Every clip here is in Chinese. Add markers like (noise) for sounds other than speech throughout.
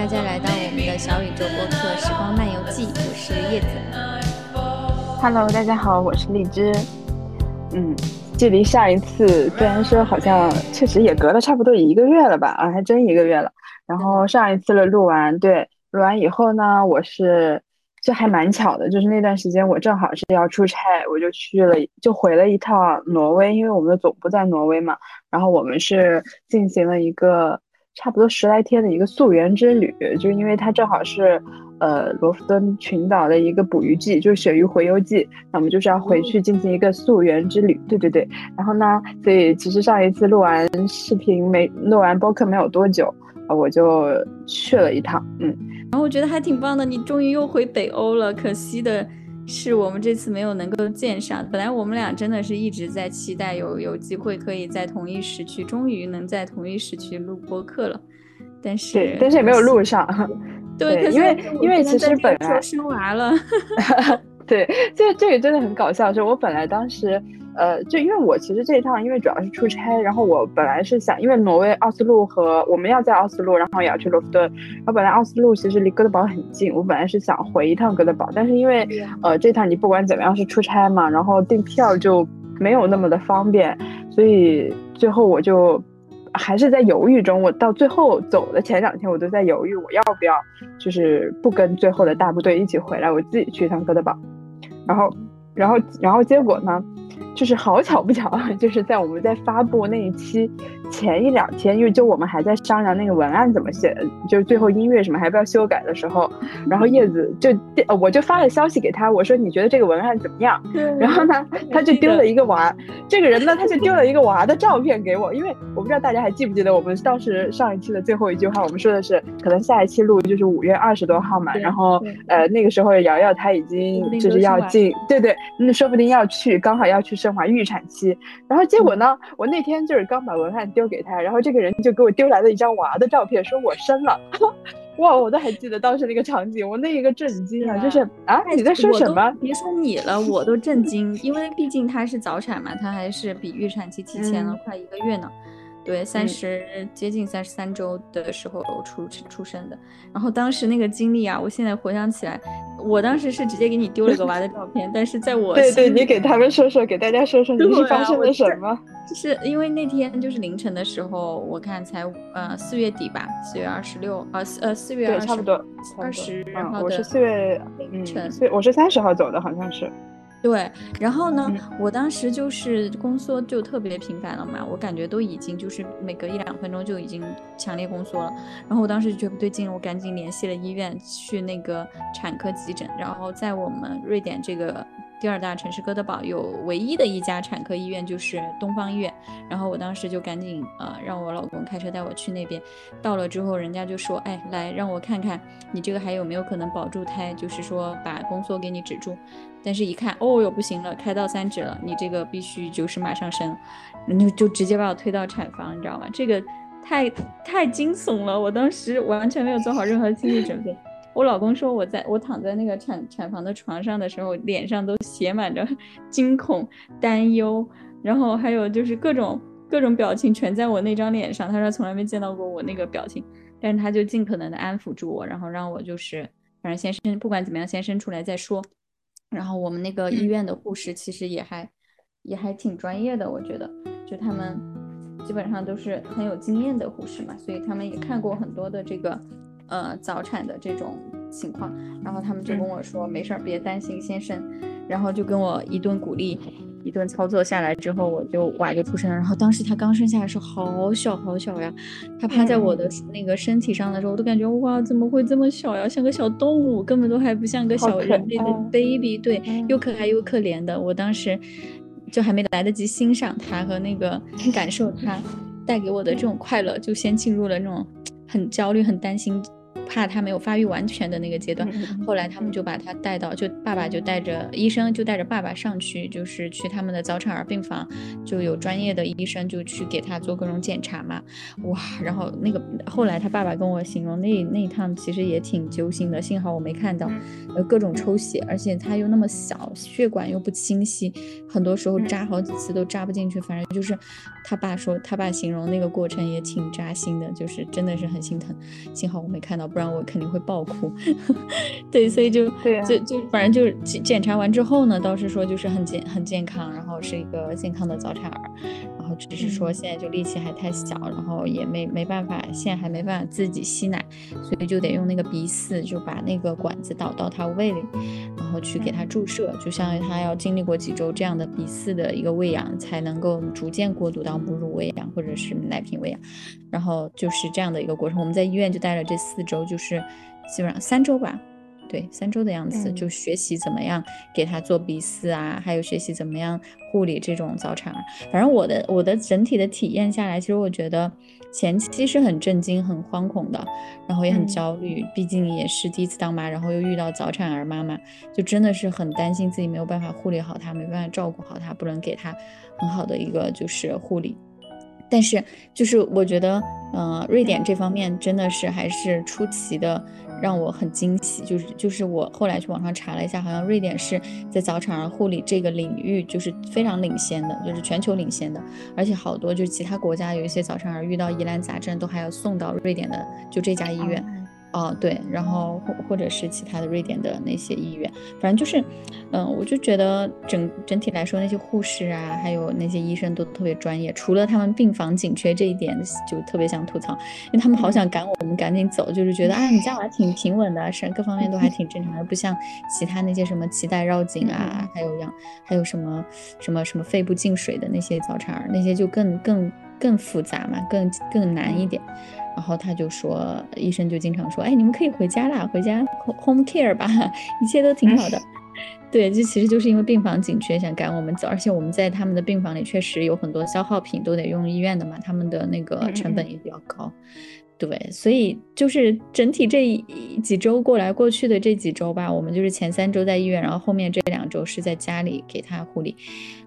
大家来到我们的小宇宙播客《时光漫游记》，我是叶子。Hello，大家好，我是荔枝。嗯，距离上一次虽然说好像确实也隔了差不多一个月了吧，啊，还真一个月了。然后上一次的录完，对，录完以后呢，我是就还蛮巧的，就是那段时间我正好是要出差，我就去了，就回了一趟挪威，因为我们的总部在挪威嘛。然后我们是进行了一个。差不多十来天的一个溯源之旅，就是因为它正好是，呃，罗弗敦群岛的一个捕鱼季，就是鳕鱼洄游季，那我们就是要回去进行一个溯源之旅。对对对，然后呢，所以其实上一次录完视频没录完播客没有多久，我就去了一趟，嗯，然后我觉得还挺棒的，你终于又回北欧了，可惜的。是我们这次没有能够见上，本来我们俩真的是一直在期待有有机会可以在同一时区，终于能在同一时区录播客了，但是，但是也没有录上，(laughs) 对，因为因为其实本来生娃了，(laughs) 对，(laughs) 这这个真的很搞笑，是我本来当时。呃，就因为我其实这一趟，因为主要是出差，然后我本来是想，因为挪威奥斯陆和我们要在奥斯陆，然后也要去罗弗顿，然后本来奥斯陆其实离哥德堡很近，我本来是想回一趟哥德堡，但是因为呃这趟你不管怎么样是出差嘛，然后订票就没有那么的方便，所以最后我就还是在犹豫中，我到最后走的前两天我都在犹豫我要不要就是不跟最后的大部队一起回来，我自己去一趟哥德堡，然后然后然后结果呢？就是好巧不巧，就是在我们在发布那一期前一两天，因为就我们还在商量那个文案怎么写，就是最后音乐什么还不要修改的时候，然后叶子就我就发了消息给他，我说你觉得这个文案怎么样？然后呢，他就丢了一个娃，这个人呢他就丢了一个娃的照片给我，因为我不知道大家还记不记得我们当时上一期的最后一句话，我们说的是可能下一期录就是五月二十多号嘛，然后呃那个时候瑶瑶她已经就是要进，对对，那说不定要去，刚好要去。生怀预产期，然后结果呢？我那天就是刚把文案丢给他，然后这个人就给我丢来了一张娃的照片，说我生了。(laughs) 哇，我都还记得当时那个场景，我那一个震惊啊！就是啊，你在说什么？别说你了，我都震 (laughs) 惊，因为毕竟他是早产嘛，他还是比预产期提前了快一个月呢。对，三十接近三十三周的时候出出生的，然后当时那个经历啊，我现在回想起来，我当时是直接给你丢了个娃的照片，但是在我对对，你给他们说说，给大家说说你是发生了什么？就是因为那天就是凌晨的时候，我看才呃四月底吧，四月二十六呃呃四月对差不多二十号我是四月凌晨，嗯我是三十号走的，好像是。对，然后呢，我当时就是宫缩就特别频繁了嘛，我感觉都已经就是每隔一两分钟就已经强烈宫缩了，然后我当时觉得不对劲，我赶紧联系了医院去那个产科急诊，然后在我们瑞典这个。第二大城市哥德堡有唯一的一家产科医院，就是东方医院。然后我当时就赶紧呃让我老公开车带我去那边。到了之后，人家就说：“哎，来让我看看你这个还有没有可能保住胎，就是说把宫缩给你止住。”但是一看，哦哟不行了，开到三指了，你这个必须就是马上生，就就直接把我推到产房，你知道吗？这个太太惊悚了，我当时完全没有做好任何心理准备。我老公说，我在我躺在那个产产房的床上的时候，脸上都写满着 (laughs) 惊恐、担忧，然后还有就是各种各种表情全在我那张脸上。他说从来没见到过我那个表情，但是他就尽可能的安抚住我，然后让我就是反正先生不管怎么样先生出来再说。然后我们那个医院的护士其实也还也还挺专业的，我觉得就他们基本上都是很有经验的护士嘛，所以他们也看过很多的这个。呃，早产的这种情况，然后他们就跟我说没事儿，别担心，先生，然后就跟我一顿鼓励，一顿操作下来之后，我就娃就出生了。然后当时他刚生下来的时候，好小好小呀，他趴在我的那个身体上的时候，我都感觉哇，怎么会这么小呀，像个小动物，根本都还不像个小人类的 baby，对，又可爱又可怜的。我当时就还没来得及欣赏他和那个感受他带给我的这种快乐，就先进入了那种很焦虑、很担心。怕他没有发育完全的那个阶段。后来他们就把他带到，就爸爸就带着医生就带着爸爸上去，就是去他们的早产儿病房，就有专业的医生就去给他做各种检查嘛。哇，然后那个后来他爸爸跟我形容那那一趟其实也挺揪心的，幸好我没看到，呃，各种抽血，而且他又那么小，血管又不清晰，很多时候扎好几次都扎不进去，反正就是他爸说他爸形容那个过程也挺扎心的，就是真的是很心疼。幸好我没看到，不然我肯定会爆哭。(laughs) 对，所以就对就就反正就是检检查完之后呢，倒是说就是很健很健康，然后是一个健康的早产儿，然后只是说现在就力气还太小，然后也没没办法，现在还没办法自己吸奶，所以就得用那个鼻饲，就把那个管子导到他胃里，然后去给他注射，就相当于他要经历过几周这样的鼻饲的一个喂养，才能够逐渐过渡到母乳喂养或者是奶瓶喂养，然后就是这样的一个过程。我们在医院就待了这四周，就是基本上三周吧。对，三周的样子就学习怎么样给他做鼻饲啊，还有学习怎么样护理这种早产儿。反正我的我的整体的体验下来，其实我觉得前期是很震惊、很惶恐的，然后也很焦虑，毕竟也是第一次当妈，然后又遇到早产儿妈妈，就真的是很担心自己没有办法护理好她，没办法照顾好她，不能给她很好的一个就是护理。但是就是我觉得，嗯，瑞典这方面真的是还是出奇的。让我很惊喜，就是就是我后来去网上查了一下，好像瑞典是在早产儿护理这个领域就是非常领先的，就是全球领先的，而且好多就是其他国家有一些早产儿遇到疑难杂症都还要送到瑞典的就这家医院。哦，对，然后或或者是其他的瑞典的那些医院，反正就是，嗯，我就觉得整整体来说，那些护士啊，还有那些医生都特别专业。除了他们病房紧缺这一点，就特别想吐槽，因为他们好想赶我们赶紧走，就是觉得啊，你这样还挺平稳的，是各方面都还挺正常的，不像其他那些什么脐带绕颈啊，还有样，还有什么什么什么肺部进水的那些早产儿，那些就更更更复杂嘛，更更难一点。然后他就说，医生就经常说，哎，你们可以回家啦，回家 home care 吧，(laughs) 一切都挺好的。(laughs) 对，这其实就是因为病房紧缺，想赶我们走，而且我们在他们的病房里确实有很多消耗品，都得用医院的嘛，他们的那个成本也比较高。对，所以就是整体这几周过来过去的这几周吧，我们就是前三周在医院，然后后面这两周是在家里给他护理。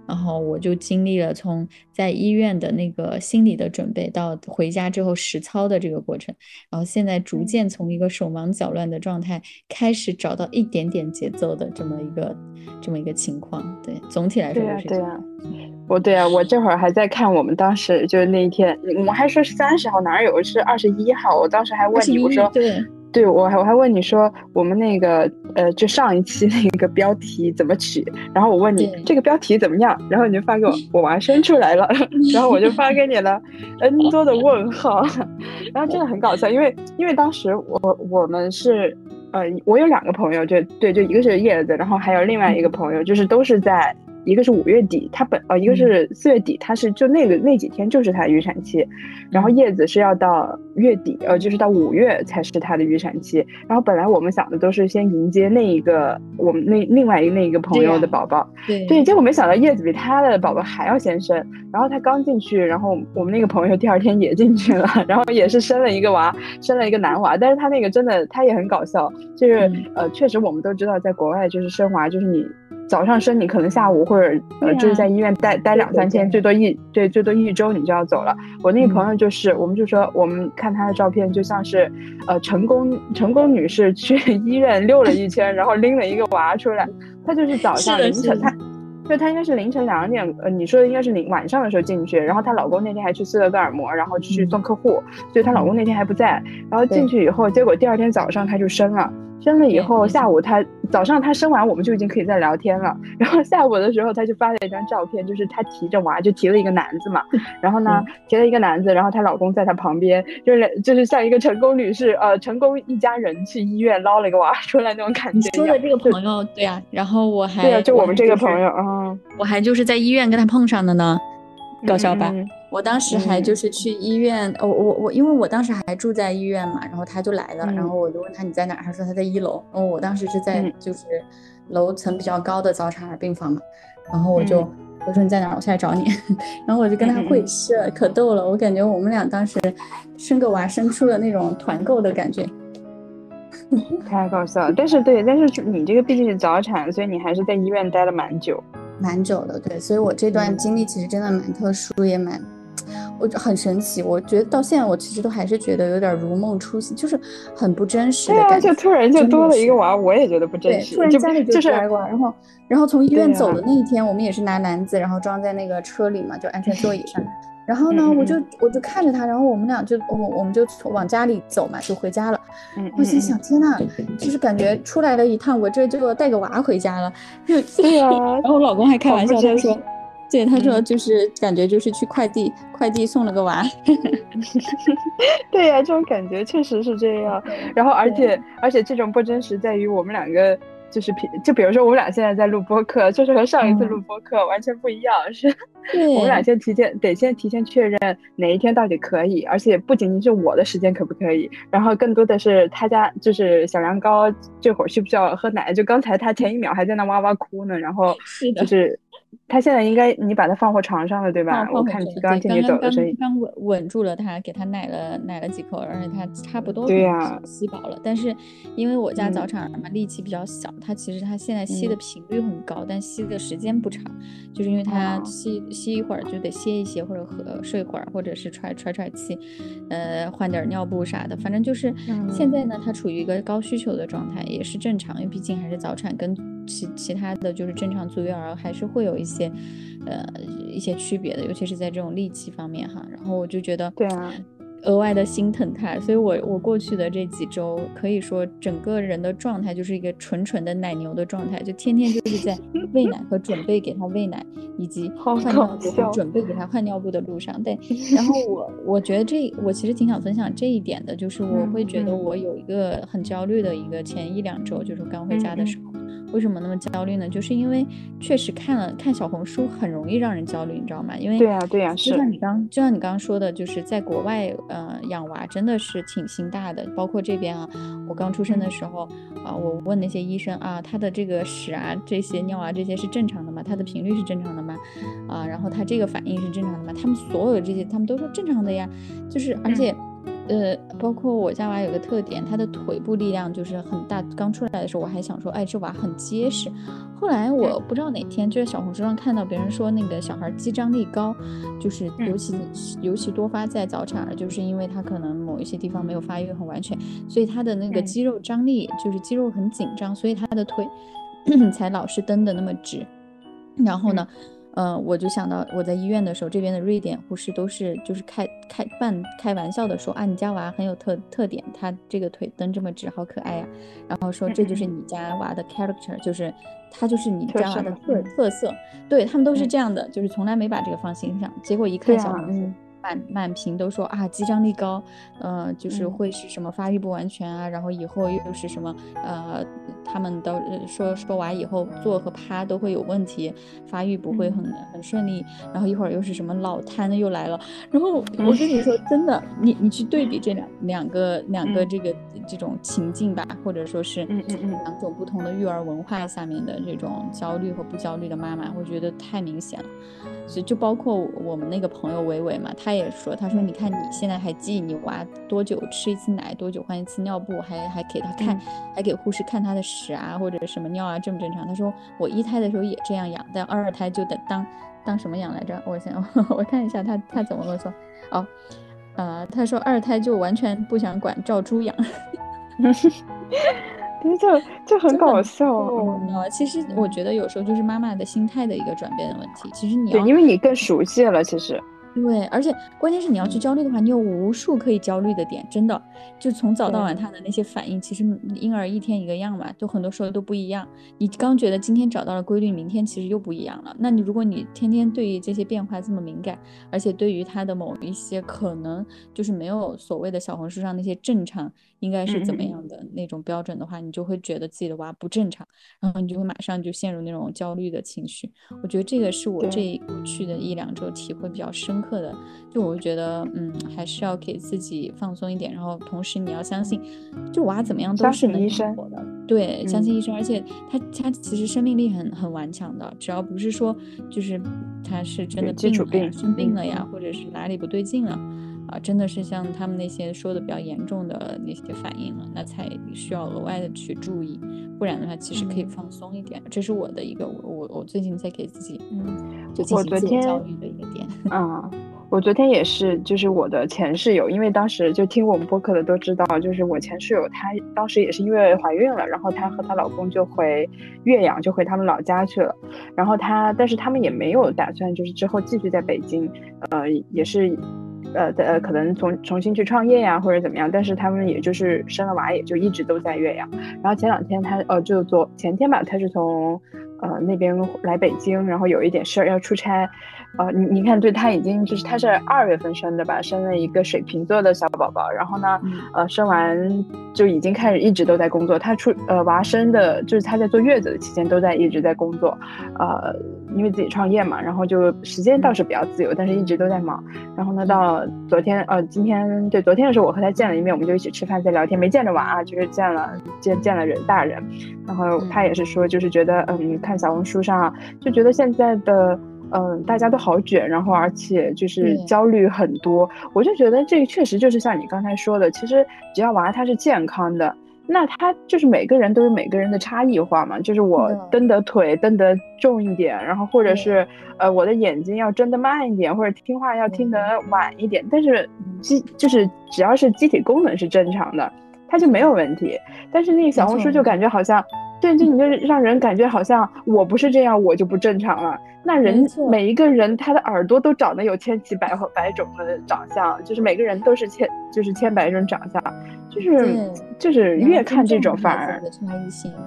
然后我就经历了从在医院的那个心理的准备，到回家之后实操的这个过程，然后现在逐渐从一个手忙脚乱的状态，开始找到一点点节奏的这么一个这么一个情况。对，总体来说就是这样。(laughs) 我对啊，我这会儿还在看我们当时就是那一天，我们还说是三十号，哪有是二十一号？我当时还问你，我说对。对我还我还问你说我们那个呃就上一期那个标题怎么取，然后我问你这个标题怎么样，然后你就发给我 (laughs) 我娃生出来了，(laughs) 然后我就发给你了 n 多的问号，(laughs) 然后真的很搞笑，因为因为当时我我们是呃我有两个朋友就对就一个是叶子，然后还有另外一个朋友就是都是在。一个是五月底，他本呃，一个是四月底，他是就那个那几天就是他的预产期，然后叶子是要到月底，呃，就是到五月才是他的预产期。然后本来我们想的都是先迎接那一个我们那另外一个那一个朋友的宝宝，对对，结果没想到叶子比他的宝宝还要先生。然后他刚进去，然后我们那个朋友第二天也进去了，(laughs) 然后也是生了一个娃，生了一个男娃。但是他那个真的他也很搞笑，就是呃，确实我们都知道，在国外就是生娃就是你。早上生你可能下午或者呃就是在医院待待两三天，最多一对最多一周你就要走了。我那个朋友就是，我们就说我们看她的照片就像是，呃成功成功女士去医院溜了一圈，然后拎了一个娃出来。她就是早上凌晨，她就她应该是凌晨两点，呃你说的应该是凌晚上的时候进去，然后她老公那天还去斯德哥尔摩，然后去送客户，所以她老公那天还不在。然后进去以后，结果第二天早上她就生了。生了以后，下午他早上他生完，我们就已经可以在聊天了。然后下午的时候，他就发了一张照片，就是他提着娃，就提了一个篮子嘛。然后呢，提了一个篮子，然后她老公在她旁边，就是就是像一个成功女士，呃，成功一家人去医院捞了一个娃出来那种感觉。你说的这个朋友，对呀。然后我还对啊，就我们这个朋友啊，我还就是在医院跟他碰上的呢，搞笑吧？我当时还就是去医院，我我我，因为我当时还住在医院嘛，然后他就来了，然后我就问他你在哪，他说他在一楼，然后我当时是在就是楼层比较高的早产儿病房嘛，然后我就我说你在哪，我下来找你，(laughs) 然后我就跟他会师，可逗了，我感觉我们俩当时生个娃生出了那种团购的感觉。太搞笑了。但是对，但是你这个毕竟是早产，所以你还是在医院待了蛮久，蛮久的。对，所以我这段经历其实真的蛮特殊，也蛮。我很神奇，我觉得到现在我其实都还是觉得有点如梦初醒，就是很不真实的感觉。就突然就多了一个娃，我也觉得不真实。突然家里就来过，然后然后从医院走的那一天，我们也是拿篮子，然后装在那个车里嘛，就安全座椅上。(laughs) 然后呢，我就我就看着他，然后我们俩就我我们就往家里走嘛，就回家了。我心想，天呐，就是感觉出来了一趟，我这就要带个娃回家了。(laughs) 对呀。(laughs) 然后我老公还开玩笑，他说。对，他说就是感觉就是去快递，快递送了个娃。(laughs) 对呀，这种感觉确实是这样。然后，而且而且这种不真实在于我们两个就是平，就比如说我们俩现在在录播课，就是和上一次录播课完全不一样。是 (laughs) 我们俩先提前得先提前确认哪一天到底可以，而且不仅仅是我的时间可不可以，然后更多的是他家就是小羊羔这会儿需不需要喝奶？就刚才他前一秒还在那哇哇哭呢，然后就是。他现在应该你把他放回床上了，对吧？我看刚听你走的声音，刚稳稳住了他，给他奶了奶了几口，而且他差不多对呀吸饱了。但是因为我家早产儿嘛，力气比较小，他其实他现在吸的频率很高，但吸的时间不长，就是因为他吸吸一会儿就得歇一歇，或者喝睡会儿，或者是喘喘喘气，呃，换点尿布啥的。反正就是现在呢，他处于一个高需求的状态，也是正常，因为毕竟还是早产，跟其其他的就是正常足月儿还是会有一些。呃，一些区别的，尤其是在这种力气方面哈。然后我就觉得，对啊，额外的心疼他。所以我我过去的这几周，可以说整个人的状态就是一个纯纯的奶牛的状态，就天天就是在 (laughs) 喂奶和准备给他喂奶，以及换尿布和准备给他换尿布的路上。对，(laughs) 然后我我觉得这我其实挺想分享这一点的，就是我会觉得我有一个很焦虑的一个前一两周，就是刚回家的时候。为什么那么焦虑呢？就是因为确实看了看小红书很容易让人焦虑，你知道吗？因为对呀对呀，就像你刚就像你刚刚说的，就是在国外，呃，养娃真的是挺心大的。包括这边啊，我刚出生的时候啊，我问那些医生啊，他的这个屎啊、这些尿啊这些是正常的吗？他的频率是正常的吗？啊，然后他这个反应是正常的吗？他们所有的这些，他们都说正常的呀。就是而且。呃，包括我家娃有个特点，他的腿部力量就是很大。刚出来的时候，我还想说，哎，这娃很结实。后来我不知道哪天就在小红书上看到别人说，那个小孩肌张力高，就是尤其尤其多发在早产儿，就是因为他可能某一些地方没有发育很完全，所以他的那个肌肉张力就是肌肉很紧张，所以他的腿 (clears throat) 才老是蹬的那么直。然后呢？嗯，我就想到我在医院的时候，这边的瑞典护士都是就是开开半开玩笑的说啊，你家娃很有特特点，他这个腿蹬这么直，好可爱呀。然后说这就是你家娃的 character，就是他就是你家娃的特特色。对他们都是这样的，就是从来没把这个放心上。结果一看小红书。满满屏都说啊，肌张力高，呃，就是会是什么发育不完全啊，然后以后又是什么，呃，他们都说说娃以后坐和趴都会有问题，发育不会很很顺利，然后一会儿又是什么老瘫的又来了，然后我跟你说真的，你你去对比这两两个两个这个这种情境吧，或者说是嗯嗯嗯。两种不同的育儿文化下面的这种焦虑和不焦虑的妈妈，我觉得太明显了。所以就包括我们那个朋友伟伟嘛，他也说，他说你看你现在还记你娃多久吃一次奶，多久换一次尿布，还还给他看，还给护士看他的屎啊或者什么尿啊正不正常？他说我一胎的时候也这样养，但二胎就得当当什么养来着？我想 (laughs) 我看一下他他怎么跟我说哦，呃他说二胎就完全不想管，照猪养。就就很搞笑啊！其实我觉得有时候就是妈妈的心态的一个转变的问题。其实你对，因为你更熟悉了，其实。对，而且关键是你要去焦虑的话，你有无数可以焦虑的点，真的，就从早到晚他的那些反应，其实婴儿一天一个样嘛，就很多时候都不一样。你刚觉得今天找到了规律，明天其实又不一样了。那你如果你天天对于这些变化这么敏感，而且对于他的某一些可能就是没有所谓的小红书上那些正常应该是怎么样的那种标准的话，你就会觉得自己的娃不正常，然后你就会马上就陷入那种焦虑的情绪。我觉得这个是我这过去的一两周体会比较深。刻的，就我会觉得，嗯，还是要给自己放松一点，然后同时你要相信，就娃怎么样都是能生活的，对，相信医生，而且他他其实生命力很很顽强的，只要不是说就是他是真的病了呀，生病了呀，或者是哪里不对劲了。啊，真的是像他们那些说的比较严重的那些反应了，那才需要额外的去注意，不然的话其实可以放松一点。这是我的一个我我我最近在给自己嗯，就进行自我教育的一个点。嗯，(laughs) 我昨天也是，就是我的前室友，因为当时就听我们播客的都知道，就是我前室友她当时也是因为怀孕了，然后她和她老公就回岳阳，就回他们老家去了。然后她，但是他们也没有打算就是之后继续在北京，呃，也是。呃呃，可能重重新去创业呀，或者怎么样，但是他们也就是生了娃，也就一直都在岳阳。然后前两天他，呃，就昨前天吧，他是从呃那边来北京，然后有一点事儿要出差。呃，你你看，对他已经就是他是二月份生的吧，生了一个水瓶座的小宝宝，然后呢，呃，生完就已经开始一直都在工作。他出呃娃生的，就是他在坐月子的期间都在一直在工作，呃，因为自己创业嘛，然后就时间倒是比较自由，但是一直都在忙。然后呢，到昨天呃今天对昨天的时候，我和他见了一面，我们就一起吃饭在聊天，没见着娃啊，就是见了见见了人大人。然后他也是说，就是觉得嗯，看小红书上就觉得现在的。嗯，大家都好卷，然后而且就是焦虑很多，我就觉得这个确实就是像你刚才说的，其实只要娃他是健康的，那他就是每个人都有每个人的差异化嘛，就是我蹬的腿蹬得重一点，然后或者是呃我的眼睛要睁得慢一点，或者听话要听得晚一点，但是机就是只要是机体功能是正常的，他就没有问题。但是那个小红书就感觉好像。对，就你就让人感觉好像我不是这样，我就不正常了。那人每一个人他的耳朵都长得有千奇百百种的长相，就是每个人都是千就是千百种长相，就是就是越看这种反而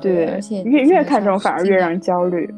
对，而且越越看这种反而越让人焦虑。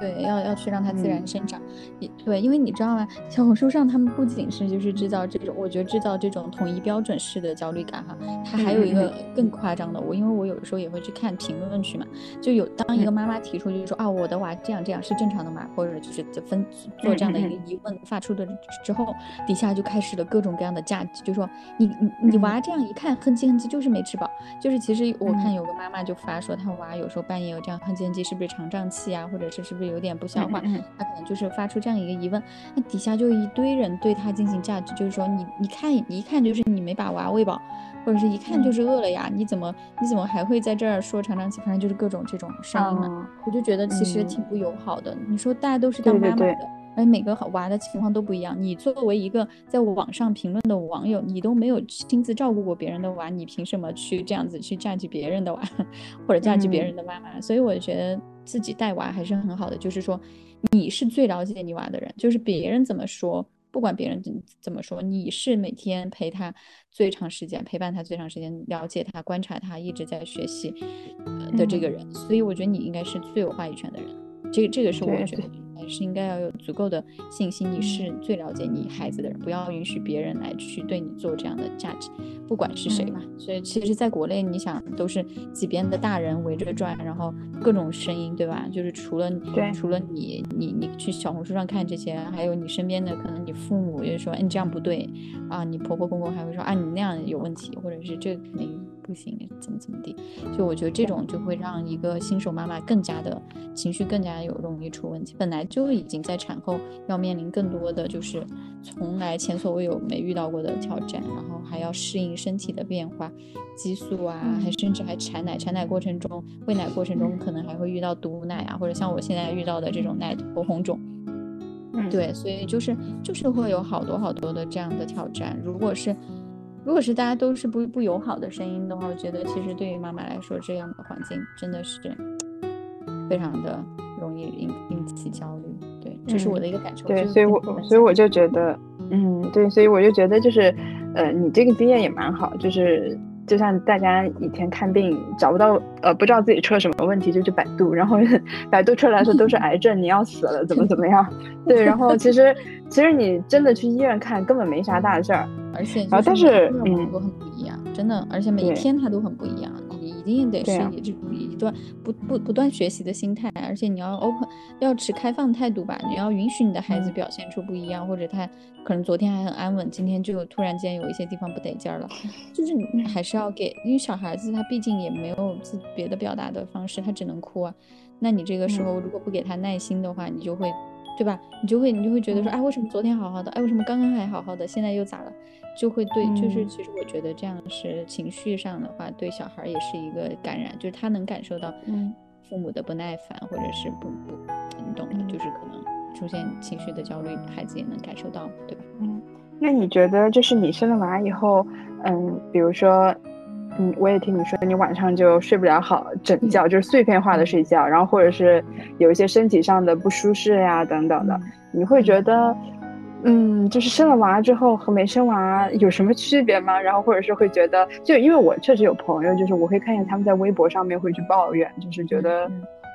对，要要去让它自然生长，也对，因为你知道吗？小红书上他们不仅是就是制造这种，我觉得制造这种统一标准式的焦虑感哈，它还有一个更夸张的。我因为我有的时候也会去看评论区嘛，就有当一个妈妈提出就是说啊，我的娃这样这样是正常的吗？或者就是分做这样的一个疑问发出的之后，底下就开始了各种各样的价值，就说你你你娃这样一看哼唧哼唧就是没吃饱，就是其实我看有个妈妈就发说她娃有时候半夜有这样哼唧哼唧是不是肠胀气啊，或者是是不是？有点不像话，他可能就是发出这样一个疑问，那底下就一堆人对他进行价值，就是说你你看一看就是你没把娃喂饱，或者是一看就是饿了呀，你怎么你怎么还会在这儿说长长气，反正就是各种这种声音嘛，我就觉得其实挺不友好的。你说大家都是当妈妈的，而每个娃的情况都不一样，你作为一个在网上评论的网友，你都没有亲自照顾过别人的娃，你凭什么去这样子去占据别人的娃，或者占据别人的妈妈？所以我觉得。自己带娃还是很好的，就是说你是最了解你娃的人，就是别人怎么说，不管别人怎怎么说，你是每天陪他最长时间，陪伴他最长时间，了解他，观察他，一直在学习的这个人，所以我觉得你应该是最有话语权的人，这个这个是我觉得。还是应该要有足够的信心，你是最了解你孩子的人，不要允许别人来去对你做这样的价值，不管是谁嘛。所以其实，在国内，你想都是几边的大人围着转，然后各种声音，对吧？就是除了除了你，你你去小红书上看这些，还有你身边的，可能你父母也说，哎，你这样不对啊，你婆婆公公还会说，啊，你那样有问题，或者是这肯定。不行，怎么怎么地，就我觉得这种就会让一个新手妈妈更加的情绪更加有容易出问题。本来就已经在产后要面临更多的就是从来前所未有没遇到过的挑战，然后还要适应身体的变化，激素啊，还甚至还产奶，产奶过程中喂奶过程中可能还会遇到堵奶啊，或者像我现在遇到的这种奶头红肿。对，所以就是就是会有好多好多的这样的挑战。如果是如果是大家都是不不友好的声音的话，我觉得其实对于妈妈来说，这样的环境真的是非常的容易引引起焦虑。对，这是我的一个感受。对，所以我所以我就觉得，嗯，对，所以我就觉得就是，呃，你这个经验也蛮好，就是就像大家以前看病找不到，呃，不知道自己出了什么问题，就去百度，然后 (laughs) 百度出来说都是癌症，你要死了，怎么怎么样？对，然后其实其实你真的去医院看，根本没啥大事儿。而且然后，但是嗯，都很不一样，真的，而且每一天它都很不一样，定得是以这一段不不不断学习的心态，而且你要 open，要持开放态度吧，你要允许你的孩子表现出不一样，或者他可能昨天还很安稳，今天就突然间有一些地方不得劲儿了，就是你还是要给，因为小孩子他毕竟也没有自别的表达的方式，他只能哭啊，那你这个时候如果不给他耐心的话，你就会对吧？你就会你就会觉得说，哎，为什么昨天好好的，哎，为什么刚刚还好好的，现在又咋了？就会对，就是其实我觉得这样是情绪上的话，对小孩也是一个感染，就是他能感受到父母的不耐烦，或者是不不，你懂的，就是可能出现情绪的焦虑，孩子也能感受到，对吧？嗯，那你觉得就是你生了娃以后，嗯，比如说。嗯，我也听你说，你晚上就睡不了好整觉，就是碎片化的睡觉，然后或者是有一些身体上的不舒适呀等等的，你会觉得，嗯，就是生了娃之后和没生娃有什么区别吗？然后或者是会觉得，就因为我确实有朋友，就是我会看见他们在微博上面会去抱怨，就是觉得。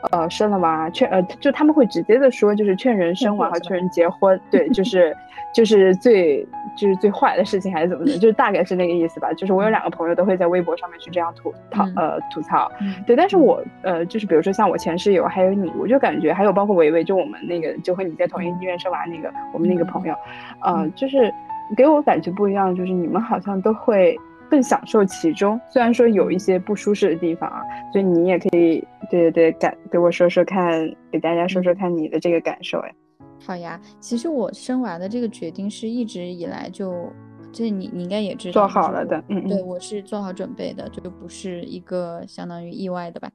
呃，生了娃劝呃，就他们会直接的说，就是劝人生娃和劝人结婚，对，就是 (laughs) 就是最就是最坏的事情还是怎么的，就是大概是那个意思吧。就是我有两个朋友都会在微博上面去这样吐槽呃吐槽，对。但是我呃，就是比如说像我前室友还有你，我就感觉还有包括维维，就我们那个就和你在同一医院生娃那个我们那个朋友，呃，就是给我感觉不一样，就是你们好像都会。更享受其中，虽然说有一些不舒适的地方啊，所以你也可以，对对对，感给我说说看，给大家说说看你的这个感受，哎，好呀，其实我生娃的这个决定是一直以来就，这你你应该也知道，做好了的，嗯嗯，对我是做好准备的，就不是一个相当于意外的吧。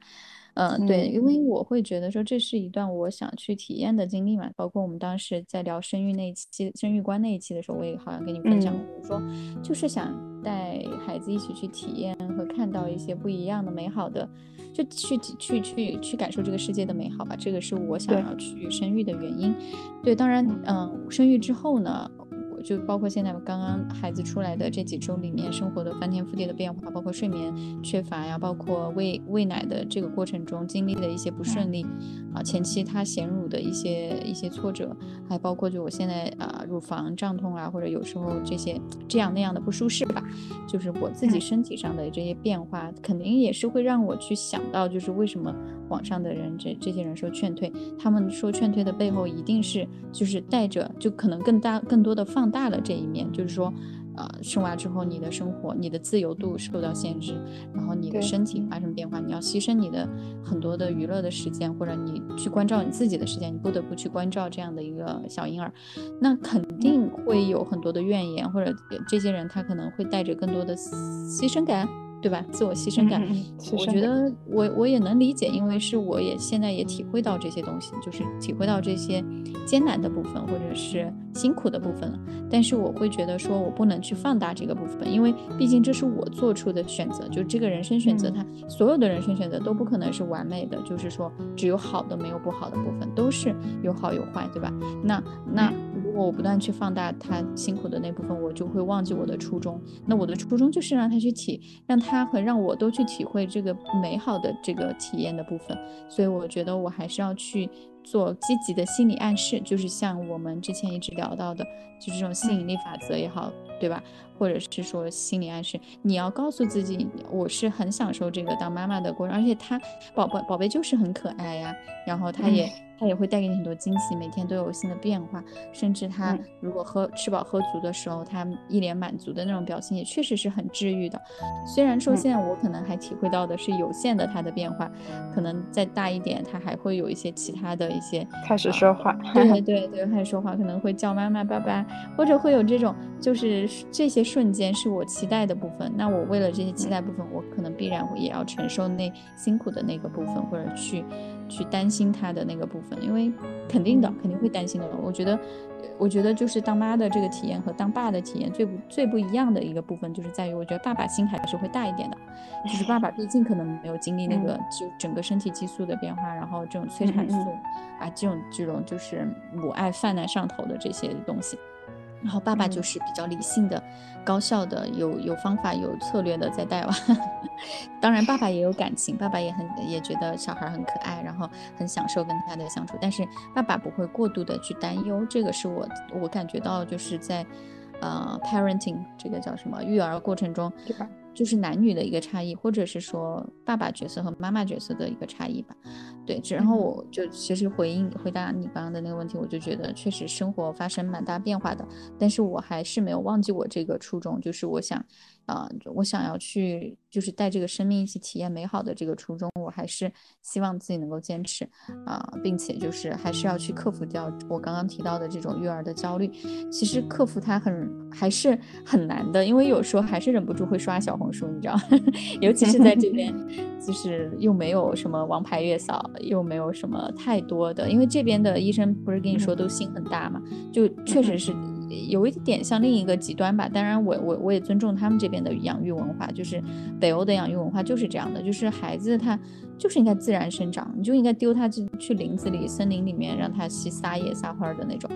嗯，对，因为我会觉得说这是一段我想去体验的经历嘛，包括我们当时在聊生育那一期、生育观那一期的时候，我也好像跟你分享过，我说就是想带孩子一起去体验和看到一些不一样的美好的，就去去去去感受这个世界的美好吧，这个是我想要去生育的原因。对，当然，嗯，生育之后呢？就包括现在刚刚孩子出来的这几周里面，生活的翻天覆地的变化，包括睡眠缺乏呀，包括喂喂奶的这个过程中经历的一些不顺利啊，前期他衔乳的一些一些挫折，还包括就我现在啊乳房胀痛啊，或者有时候这些这样那样的不舒适吧，就是我自己身体上的这些变化，肯定也是会让我去想到，就是为什么网上的人这这些人说劝退，他们说劝退的背后一定是就是带着就可能更大更多的放大。大的这一面，就是说，呃，生娃之后，你的生活、你的自由度受到限制，然后你的身体发生变化，你要牺牲你的很多的娱乐的时间，或者你去关照你自己的时间，你不得不去关照这样的一个小婴儿，那肯定会有很多的怨言，或者这些人他可能会带着更多的牺牲感。对吧？自我牺牲感，我觉得我我也能理解，因为是我也现在也体会到这些东西，就是体会到这些艰难的部分或者是辛苦的部分了。但是我会觉得说，我不能去放大这个部分，因为毕竟这是我做出的选择，就这个人生选择，他所有的人生选择都不可能是完美的，就是说只有好的没有不好的部分，都是有好有坏，对吧？那那。我不断去放大他辛苦的那部分，我就会忘记我的初衷。那我的初衷就是让他去体，让他和让我都去体会这个美好的这个体验的部分。所以我觉得我还是要去做积极的心理暗示，就是像我们之前一直聊到的，就是这种吸引力法则也好，对吧？或者是说心理暗示，你要告诉自己，我是很享受这个当妈妈的过程，而且他宝宝宝贝就是很可爱呀，然后他也。它也会带给你很多惊喜，每天都有新的变化，甚至他如果喝吃饱喝足的时候，他一脸满足的那种表情也确实是很治愈的。虽然说现在我可能还体会到的是有限的他的变化，可能再大一点，他还会有一些其他的一些开始说话，对 (laughs) 对对，开始说话可能会叫妈妈爸爸，或者会有这种就是这些瞬间是我期待的部分。那我为了这些期待部分，我可能必然也要承受那辛苦的那个部分，或者去。去担心他的那个部分，因为肯定的，肯定会担心的。我觉得，我觉得就是当妈的这个体验和当爸的体验最不最不一样的一个部分，就是在于我觉得爸爸心还是会大一点的。就是爸爸毕竟可能没有经历那个就整个身体激素的变化，然后这种催产素啊，这种这种就是母爱泛滥上头的这些东西。然后爸爸就是比较理性的、高效的、有有方法、有策略的在带娃。(laughs) 当然，爸爸也有感情，爸爸也很也觉得小孩很可爱，然后很享受跟他的相处。但是爸爸不会过度的去担忧，这个是我我感觉到就是在呃 parenting 这个叫什么育儿过程中。就是男女的一个差异，或者是说爸爸角色和妈妈角色的一个差异吧。对，然后我就其实回应回答你刚刚的那个问题，我就觉得确实生活发生蛮大变化的，但是我还是没有忘记我这个初衷，就是我想啊，我想要去就是带这个生命一起体验美好的这个初衷，我还是希望自己能够坚持啊，并且就是还是要去克服掉我刚刚提到的这种育儿的焦虑。其实克服它很还是很难的，因为有时候还是忍不住会刷小红书，你知道，(laughs) 尤其是在这边，就是又没有什么王牌月嫂，又没有什么太多的，因为这边的医生不是跟你说都心很大嘛，就确实是。有一点像另一个极端吧，当然我我我也尊重他们这边的养育文化，就是北欧的养育文化就是这样的，就是孩子他就是应该自然生长，你就应该丢他去去林子里、森林里面让他去撒野撒欢的那种，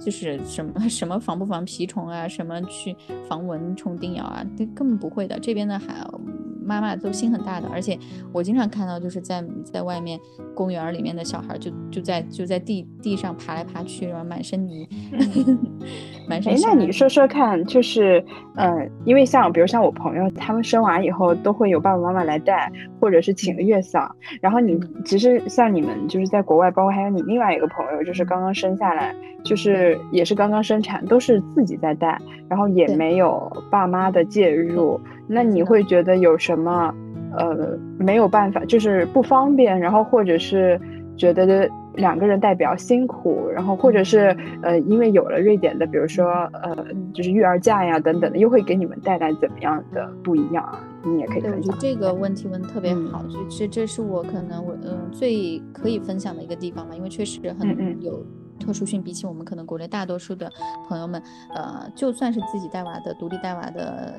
就是什么 (laughs) 什么防不防蜱虫啊，什么去防蚊虫叮咬啊，这根本不会的，这边的还。妈妈都心很大的，而且我经常看到，就是在在外面公园里面的小孩，就就在就在地地上爬来爬去，然后满身泥，(laughs) 满身。哎，那你说说看，就是嗯，因为像比如像我朋友，他们生娃以后都会有爸爸妈妈来带，或者是请个月嫂。然后你其实像你们就是在国外，包括还有你另外一个朋友，就是刚刚生下来，就是也是刚刚生产，都是自己在带，然后也没有爸妈的介入。那你会觉得有什么，呃，没有办法，就是不方便，然后或者是觉得两个人带比较辛苦，然后或者是呃，因为有了瑞典的，比如说呃，就是育儿假呀等等的，又会给你们带来怎么样的不一样啊？你也可以分享。这个问题问的特别好，就这这是我可能我嗯最可以分享的一个地方吧，因为确实很有特殊性，比起我们可能国内大多数的朋友们，呃，就算是自己带娃的、独立带娃的。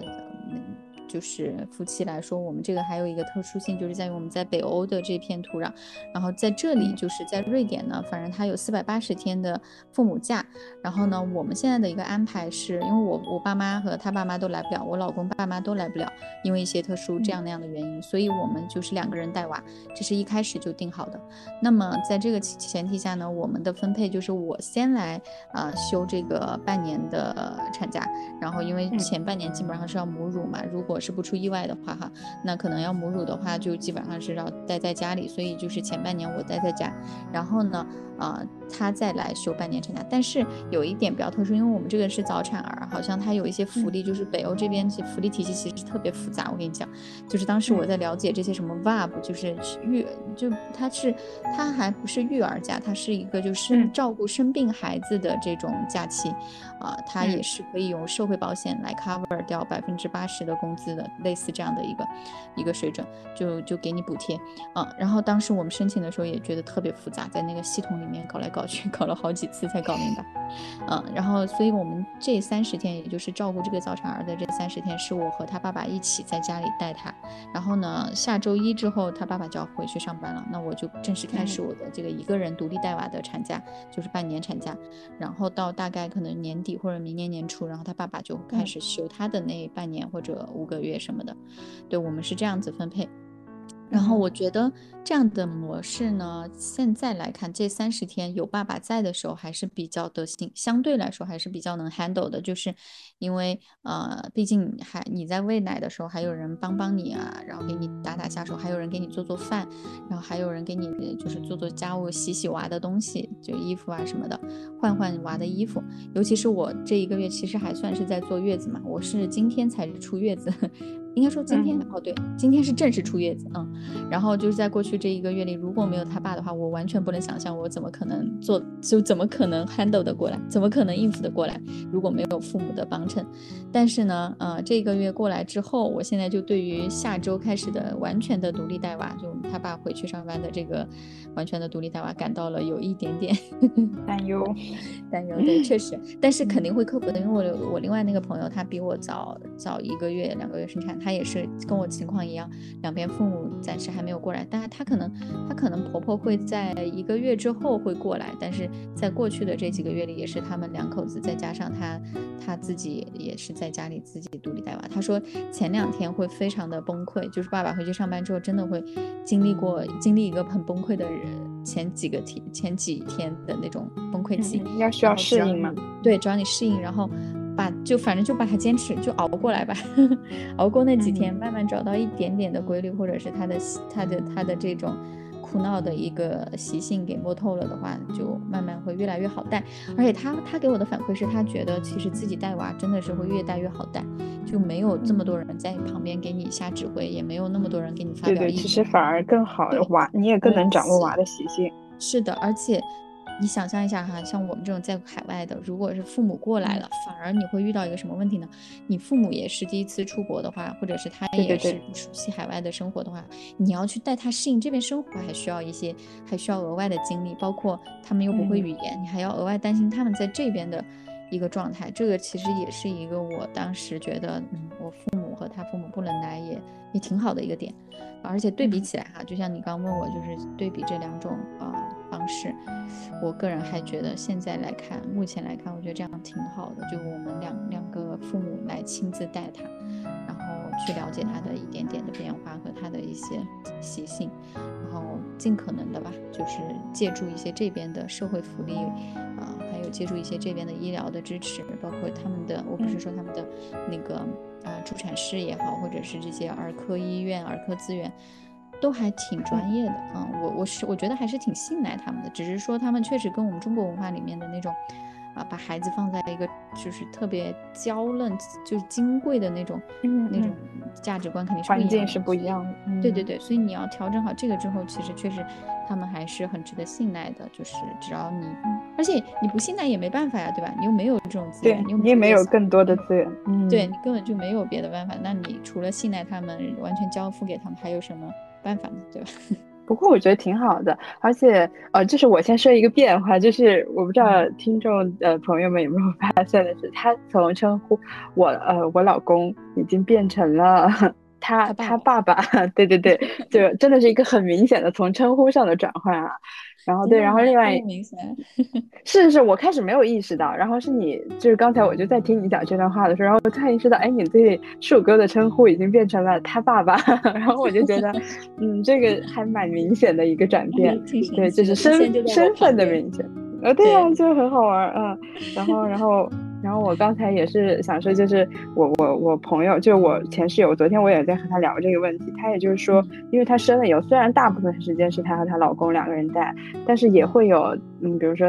就是夫妻来说，我们这个还有一个特殊性，就是在于我们在北欧的这片土壤，然后在这里就是在瑞典呢，反正它有四百八十天的父母假。然后呢，我们现在的一个安排是，因为我我爸妈和他爸妈都来不了，我老公爸妈都来不了，因为一些特殊这样那样的原因，所以我们就是两个人带娃，这是一开始就定好的。那么在这个前提下呢，我们的分配就是我先来啊休这个半年的产假，然后因为前半年基本上是要母乳嘛，如果是不出意外的话，哈，那可能要母乳的话，就基本上是要待在家里，所以就是前半年我待在家，然后呢，啊。他再来休半年产假，但是有一点比较特殊，因为我们这个是早产儿，好像他有一些福利，就是北欧这边其福利体系其实特别复杂。我跟你讲，就是当时我在了解这些什么 VAB，就是育，就他是他还不是育儿假，他是一个就是照顾生病孩子的这种假期，啊，他也是可以用社会保险来 cover 掉百分之八十的工资的，类似这样的一个一个水准，就就给你补贴，啊，然后当时我们申请的时候也觉得特别复杂，在那个系统里里面搞来。搞去 (laughs) 搞了好几次才搞明白，嗯，然后所以我们这三十天，也就是照顾这个早产儿的这三十天，是我和他爸爸一起在家里带他。然后呢，下周一之后他爸爸就要回去上班了，那我就正式开始我的这个一个人独立带娃的产假，就是半年产假。然后到大概可能年底或者明年年初，然后他爸爸就开始休他的那半年或者五个月什么的。对我们是这样子分配。然后我觉得这样的模式呢，现在来看，这三十天有爸爸在的时候，还是比较的相相对来说还是比较能 handle 的，就是因为呃，毕竟还你在喂奶的时候，还有人帮帮你啊，然后给你打打下手，还有人给你做做饭，然后还有人给你就是做做家务，洗洗娃的东西，就衣服啊什么的，换换娃的衣服。尤其是我这一个月其实还算是在坐月子嘛，我是今天才出月子。应该说今天哦，对，今天是正式出月子，嗯，然后就是在过去这一个月里，如果没有他爸的话，我完全不能想象我怎么可能做，就怎么可能 handle 的过来，怎么可能应付的过来，如果没有父母的帮衬。但是呢，呃，这个月过来之后，我现在就对于下周开始的完全的独立带娃，就他爸回去上班的这个完全的独立带娃，感到了有一点点 (laughs) 担忧，担忧，对，(laughs) 确实，但是肯定会克服的，因为我我另外那个朋友他比我早早一个月两个月生产。她也是跟我情况一样，两边父母暂时还没有过来，但是她可能，她可能婆婆会在一个月之后会过来，但是在过去的这几个月里，也是他们两口子再加上她，她自己也是在家里自己独立带娃。她说前两天会非常的崩溃，就是爸爸回去上班之后，真的会经历过经历一个很崩溃的人前几个天前几天的那种崩溃期，要需要适应吗？对，只要你适应，然后。把就反正就把它坚持就熬过来吧，(laughs) 熬过那几天，慢慢找到一点点的规律，或者是他的他的他的这种哭闹的一个习性给摸透了的话，就慢慢会越来越好带。而且他他给我的反馈是他觉得其实自己带娃真的是会越带越好带，就没有这么多人在旁边给你下指挥，也没有那么多人给你发表意见。对对，其实反而更好，娃你也更能掌握娃的习性。是的，而且。你想象一下哈，像我们这种在海外的，如果是父母过来了，反而你会遇到一个什么问题呢？你父母也是第一次出国的话，或者是他也是不熟悉海外的生活的话，你要去带他适应这边生活，还需要一些，还需要额外的精力，包括他们又不会语言，你还要额外担心他们在这边的一个状态。这个其实也是一个我当时觉得，嗯，我父母和他父母不能来也也挺好的一个点。而且对比起来哈，就像你刚问我，就是对比这两种啊方式，我个人还觉得现在来看，目前来看，我觉得这样挺好的。就我们两两个父母来亲自带他，然后去了解他的一点点的变化和他的一些习性，然后尽可能的吧，就是借助一些这边的社会福利啊，还有借助一些这边的医疗的支持，包括他们的，我不是说他们的那个。啊，助产师也好，或者是这些儿科医院、儿科资源，都还挺专业的啊。我我是我觉得还是挺信赖他们的，只是说他们确实跟我们中国文化里面的那种。啊，把孩子放在一个就是特别娇嫩、就是金贵的那种那种价值观，肯定是环境是不一样的。对对对，所以你要调整好这个之后，其实确实他们还是很值得信赖的。就是只要你，而且你不信赖也没办法呀，对吧？你又没有这种资源，你也没有更多的资源，嗯，对你根本就没有别的办法。那你除了信赖他们，完全交付给他们，还有什么办法呢？对吧？(laughs) 不过我觉得挺好的，而且呃，就是我先说一个变化，就是我不知道听众呃朋友们有没有发现的是，他从称呼我呃我老公已经变成了。他他爸爸，(laughs) 对对对，就真的是一个很明显的从称呼上的转换啊。然后对，然后另外明显是是，我开始没有意识到，然后是你就是刚才我就在听你讲这段话的时候，然后我突然意识到，哎，你对树哥的称呼已经变成了他爸爸，(laughs) 然后我就觉得，(laughs) 嗯，这个还蛮明显的一个转变，对，就是身身份的明显，呃，对呀，就很好玩，嗯，然后然后。然后我刚才也是想说，就是我我我朋友，就我前室友，昨天我也在和他聊这个问题。他也就是说，因为他生了以后，虽然大部分时间是她和她老公两个人带，但是也会有，嗯，比如说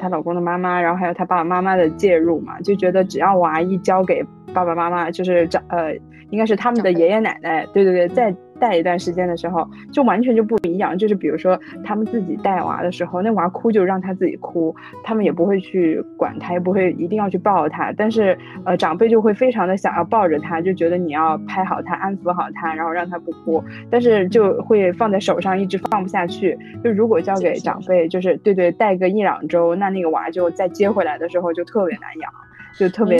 她老公的妈妈，然后还有她爸爸妈妈的介入嘛，就觉得只要娃一交给爸爸妈妈，就是长呃，应该是他们的爷爷奶奶，对对对，在。带一段时间的时候，就完全就不一样。就是比如说，他们自己带娃的时候，那娃哭就让他自己哭，他们也不会去管他，也不会一定要去抱他。但是，呃，长辈就会非常的想要抱着他，就觉得你要拍好他，安抚好他，然后让他不哭。但是就会放在手上，一直放不下去。就如果交给长辈，就是对对，带个一两周，那那个娃就再接回来的时候就特别难养。就特别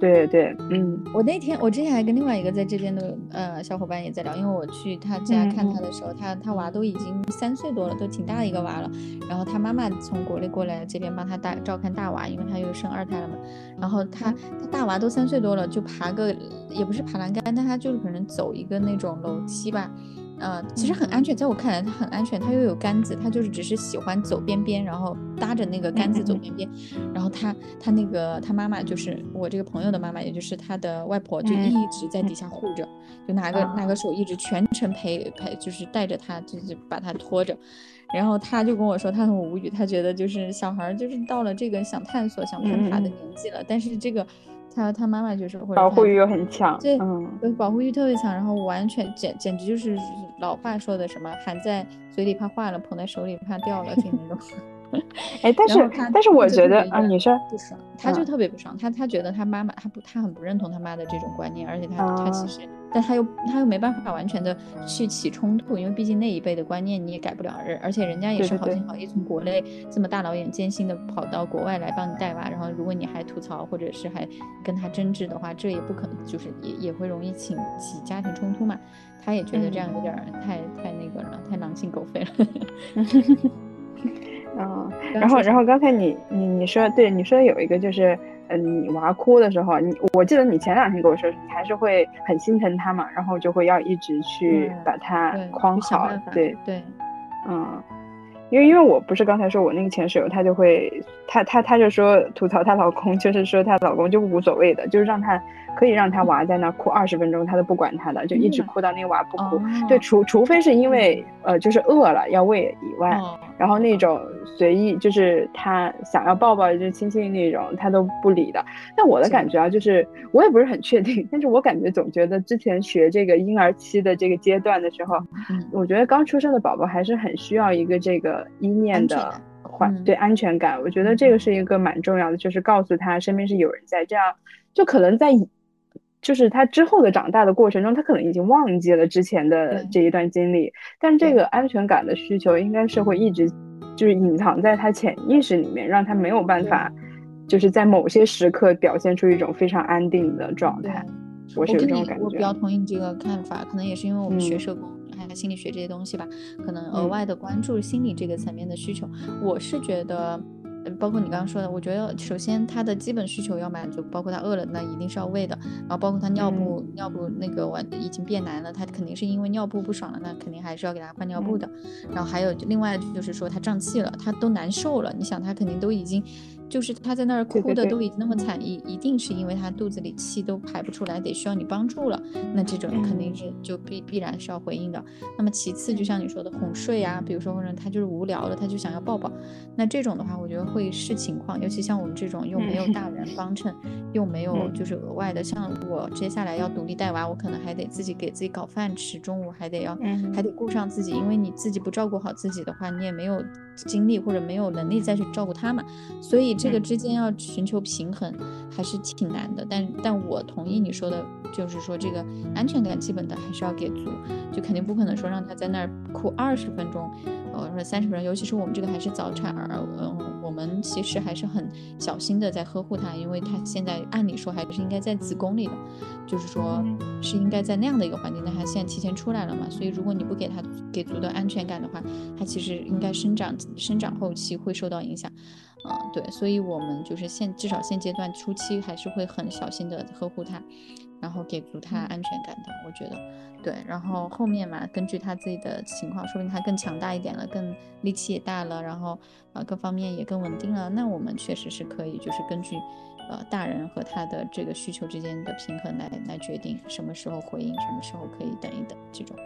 对对，嗯，我那天我之前还跟另外一个在这边的呃小伙伴也在聊，因为我去他家看他的时候，他他娃都已经三岁多了，都挺大的一个娃了。然后他妈妈从国内过来这边帮他大照看大娃，因为他又生二胎了嘛。然后他他大娃都三岁多了，就爬个也不是爬栏杆，但他就是可能走一个那种楼梯吧。呃，其实很安全，在我看来它很安全，它又有杆子，它就是只是喜欢走边边，然后搭着那个杆子走边边，然后他他那个他妈妈就是我这个朋友的妈妈，也就是他的外婆，就一直在底下护着，就拿个拿个手一直全程陪陪，就是带着他，就是把他拖着，然后他就跟我说他很无语，他觉得就是小孩就是到了这个想探索想攀爬的年纪了，但是这个。他他妈妈就是会保护欲又很强，对，嗯，保护欲特别强，然后完全简简直就是老话说的什么含在嘴里怕化了，捧在手里怕掉了，就那种。(laughs) 哎，但是但是我觉得啊，你说不爽，他就特别不爽，他他觉得他妈妈他不他很不认同他妈的这种观念，而且他他其实，但他又他又没办法完全的去起冲突，因为毕竟那一辈的观念你也改不了，而而且人家也是好心好意从国内这么大老远艰辛的跑到国外来帮你带娃，然后如果你还吐槽或者是还跟他争执的话，这也不可能，就是也也会容易起起家庭冲突嘛，他也觉得这样有点太太那个了，太狼心狗肺了。(laughs) 嗯，然后，然后刚才你你你说，对你说有一个就是，嗯，你娃哭的时候，你我记得你前两天跟我说，你还是会很心疼他嘛，然后就会要一直去把他框好，对对，嗯，因为因为我不是刚才说我那个前室友，她就会，她她她就说吐槽她老公，(laughs) 就是说她老公就无所谓的，就是让她可以让他娃在那哭二十分钟，他都不管他的，就一直哭到那个娃不哭。对，除除非是因为呃就是饿了要喂以外，然后那种随意就是他想要抱抱就亲亲那种，他都不理的。但我的感觉啊，就是我也不是很确定，但是我感觉总觉得之前学这个婴儿期的这个阶段的时候，我觉得刚出生的宝宝还是很需要一个这个。依念的环对安全感，我觉得这个是一个蛮重要的，就是告诉他身边是有人在，这样就可能在，就是他之后的长大的过程中，他可能已经忘记了之前的这一段经历，但这个安全感的需求应该是会一直就是隐藏在他潜意识里面，让他没有办法就是在某些时刻表现出一种非常安定的状态。我是有这种感觉，我比较同意你这个看法，可能也是因为我们学社工。心理学这些东西吧，可能额外的关注心理这个层面的需求。我是觉得，包括你刚刚说的，我觉得首先他的基本需求要满足，包括他饿了，那一定是要喂的。然后包括他尿布，尿布那个完已经变难了，他肯定是因为尿布不爽了，那肯定还是要给他换尿布的。然后还有另外就是说他胀气了，他都难受了，你想他肯定都已经。就是他在那儿哭的都已经那么惨，一一定是因为他肚子里气都排不出来，得需要你帮助了。那这种肯定是就必必然是要回应的。那么其次，就像你说的哄睡啊，比如说或者他就是无聊了，他就想要抱抱。那这种的话，我觉得会视情况，尤其像我们这种又没有大人帮衬，又没有就是额外的，像我接下来要独立带娃，我可能还得自己给自己搞饭吃，中午还得要还得顾上自己，因为你自己不照顾好自己的话，你也没有精力或者没有能力再去照顾他嘛，所以。这个之间要寻求平衡还是挺难的，但但我同意你说的，就是说这个安全感基本的还是要给足，就肯定不可能说让他在那儿哭二十分钟，呃，或者三十分钟，尤其是我们这个还是早产儿，嗯，我们其实还是很小心的在呵护他，因为他现在按理说还是应该在子宫里的，就是说是应该在那样的一个环境，但他现在提前出来了嘛，所以如果你不给他给足的安全感的话，他其实应该生长生长后期会受到影响。嗯，对，所以我们就是现至少现阶段初期还是会很小心的呵护他，然后给足他安全感的。我觉得，对，然后后面嘛，根据他自己的情况，说不定他更强大一点了，更力气也大了，然后啊各方面也更稳定了，那我们确实是可以，就是根据呃大人和他的这个需求之间的平衡来来决定什么时候回应，什么时候可以等一等这种。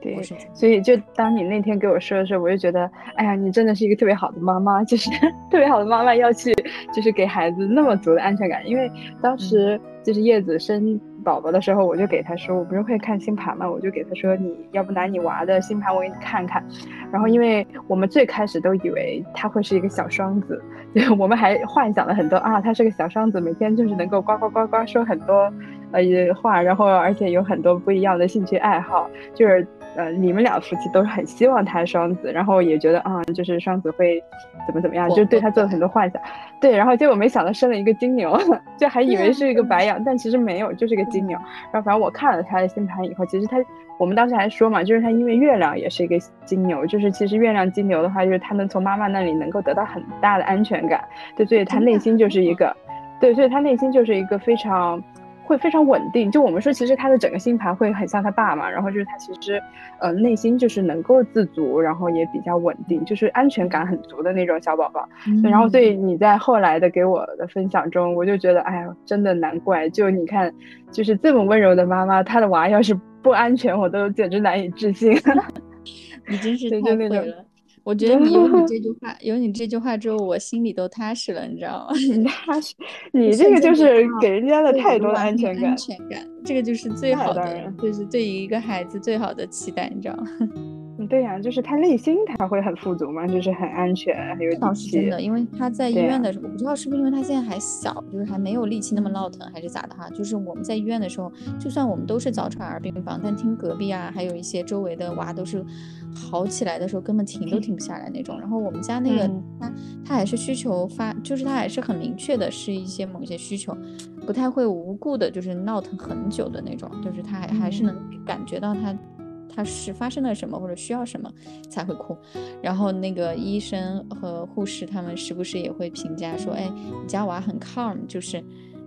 对，所以就当你那天给我说的时候，我就觉得，哎呀，你真的是一个特别好的妈妈，就是 (laughs) 特别好的妈妈要去，就是给孩子那么足的安全感。因为当时就是叶子生宝宝的时候，我就给他说，我不是会看星盘嘛，我就给他说，你要不拿你娃的星盘我给你看看。然后因为我们最开始都以为他会是一个小双子，(laughs) 就我们还幻想了很多啊，他是个小双子，每天就是能够呱呱呱呱说很多呃话，然后而且有很多不一样的兴趣爱好，就是。呃，你们俩夫妻都是很希望他双子，然后也觉得啊，就是双子会怎么怎么样，就对他做了很多幻想。对，然后结果没想到生了一个金牛，(laughs) 就还以为是一个白羊，但其实没有，就是个金牛。然后反正我看了他的星盘以后，其实他我们当时还说嘛，就是他因为月亮也是一个金牛，就是其实月亮金牛的话，就是他能从妈妈那里能够得到很大的安全感。对，所以他内心就是一个，对，所以他内心就是一个非常。会非常稳定，就我们说，其实他的整个星盘会很像他爸嘛，然后就是他其实，呃，内心就是能够自足，然后也比较稳定，就是安全感很足的那种小宝宝。然后所以你在后来的给我的分享中，我就觉得，哎呀，真的难怪，就你看，就是这么温柔的妈妈，她的娃要是不安全，我都简直难以置信。你真是太会了。我觉得你有你这 (laughs) 句话，有你这句话之后，我心里都踏实了，你知道吗？踏实，(laughs) 你这个就是给人家的太多的安全感，安全感，这个就是最好的，就是对于一个孩子最好的期待，你知道吗？(laughs) 对呀，就是他内心他会很富足嘛，就是很安全，很有底气。真的，因为他在医院的时候，我不知道是不是因为他现在还小，就是还没有力气那么闹腾，还是咋的哈？就是我们在医院的时候，就算我们都是早产儿病房，但听隔壁啊，还有一些周围的娃都是好起来的时候，根本停都停不下来那种。然后我们家那个他他还是需求发，就是他还是很明确的，是一些某些需求，不太会无故的，就是闹腾很久的那种，就是他还还是能感觉到他。他是发生了什么或者需要什么才会哭，然后那个医生和护士他们时不时也会评价说，哎，你家娃很 calm，就是，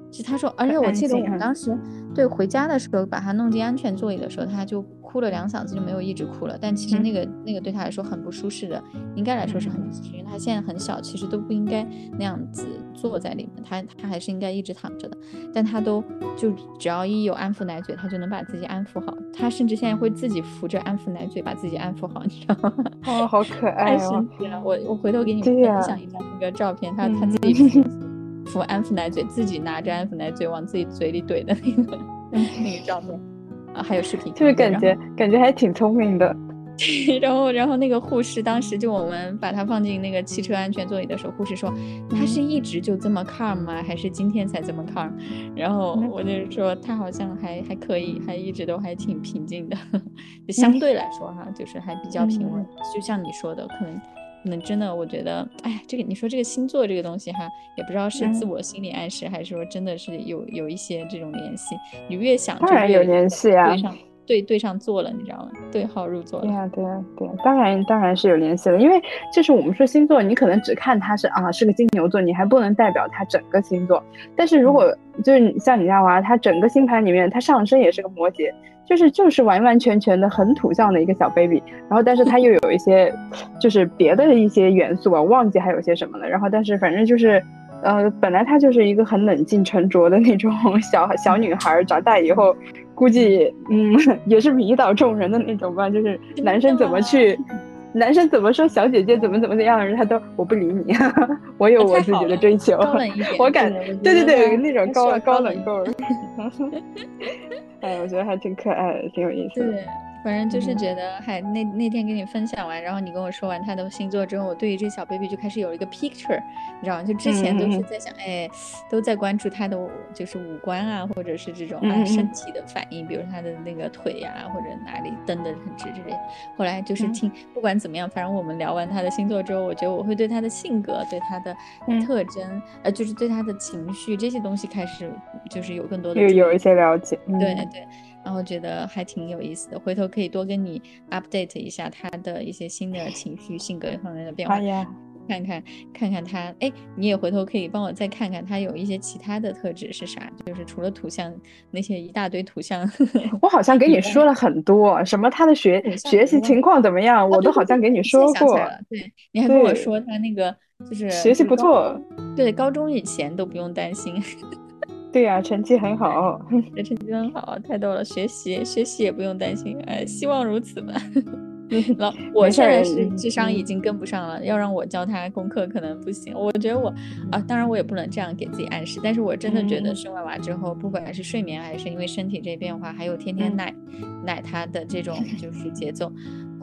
就他说，而且我记得我们当时对回家的时候把他弄进安全座椅的时候，他就哭了两嗓子就没有一直哭了，但其实那个那个对他来说很不舒适的，应该来说是很，因为他现在很小，其实都不应该那样子坐在里面，他他还是应该一直躺着的，但他都就只要一有安抚奶嘴，他就能把自己安抚好，他甚至现在会自己扶着安抚奶嘴把自己安抚好，你知道吗？哦，好可 (laughs) 爱哦！我我回头给你们分享一张那个照片，他他自己 (laughs) 扶安抚奶嘴，自己拿着安抚奶嘴往自己嘴里怼的那个 (laughs) 那个照片。啊，还有视频，就是感觉感觉还挺聪明的。(laughs) 然后，然后那个护士当时就我们把他放进那个汽车安全座椅的时候，护士说他是一直就这么 calm 吗？还是今天才这么 calm？然后我就说他好像还还可以，还一直都还挺平静的，(laughs) 相对来说哈，就是还比较平稳。就像你说的，可能。可能真的，我觉得，哎呀，这个你说这个星座这个东西哈，也不知道是自我心理暗示，还是说真的是有有一些这种联系。你越想，当然有联系啊，对对对上座了，你知道吗？对号入座了。对啊，对啊，对，当然当然是有联系了，因为就是我们说星座，你可能只看它是啊是个金牛座，你还不能代表它整个星座。但是如果就是像你家娃，他整个星盘里面，他上升也是个摩羯。就是就是完完全全的很土象的一个小 baby，然后但是他又有一些，就是别的一些元素啊，忘记还有些什么了。然后但是反正就是，呃，本来他就是一个很冷静沉着的那种 (laughs) 小小女孩，长大以后估计嗯 (laughs) 也是迷倒众人的那种吧。就是男生怎么去，男生怎么说小姐姐怎么怎么怎样的人，他都我不理你，(laughs) 我有我自己的追求。(laughs) 我感对对对，那种高高冷够。哎，我觉得还挺可爱的，挺有意思的。反正就是觉得，还那那天跟你分享完，然后你跟我说完他的星座之后，我对于这小 baby 就开始有一个 picture，你知道吗？就之前都是在想，哎，都在关注他的就是五官啊，或者是这种啊身体的反应，比如他的那个腿呀，或者哪里蹬得很直之类。后来就是听，不管怎么样，反正我们聊完他的星座之后，我觉得我会对他的性格、对他的特征，呃，就是对他的情绪这些东西开始就是有更多的有有一些了解。对对。然后觉得还挺有意思的，回头可以多跟你 update 一下他的一些新的情绪、性格方面的变化，看看看看他。哎，你也回头可以帮我再看看他有一些其他的特质是啥？就是除了图像那些一大堆图像，我好像给你 (laughs) 说了很多，什么他的学学习情况怎么样，我都好像给你说过。对，你还跟我说他那个就是学习不错，对，高中以前都不用担心。对呀，成绩很好，(laughs) 成绩很好，太逗了。学习学习也不用担心，哎，希望如此吧。(laughs) 老，我现在是智商已经跟不上了，要让我教他功课可能不行。我觉得我啊，当然我也不能这样给自己暗示，但是我真的觉得生完娃之后，不管是睡眠还是因为身体这变化，还有天天奶奶他的这种就是节奏。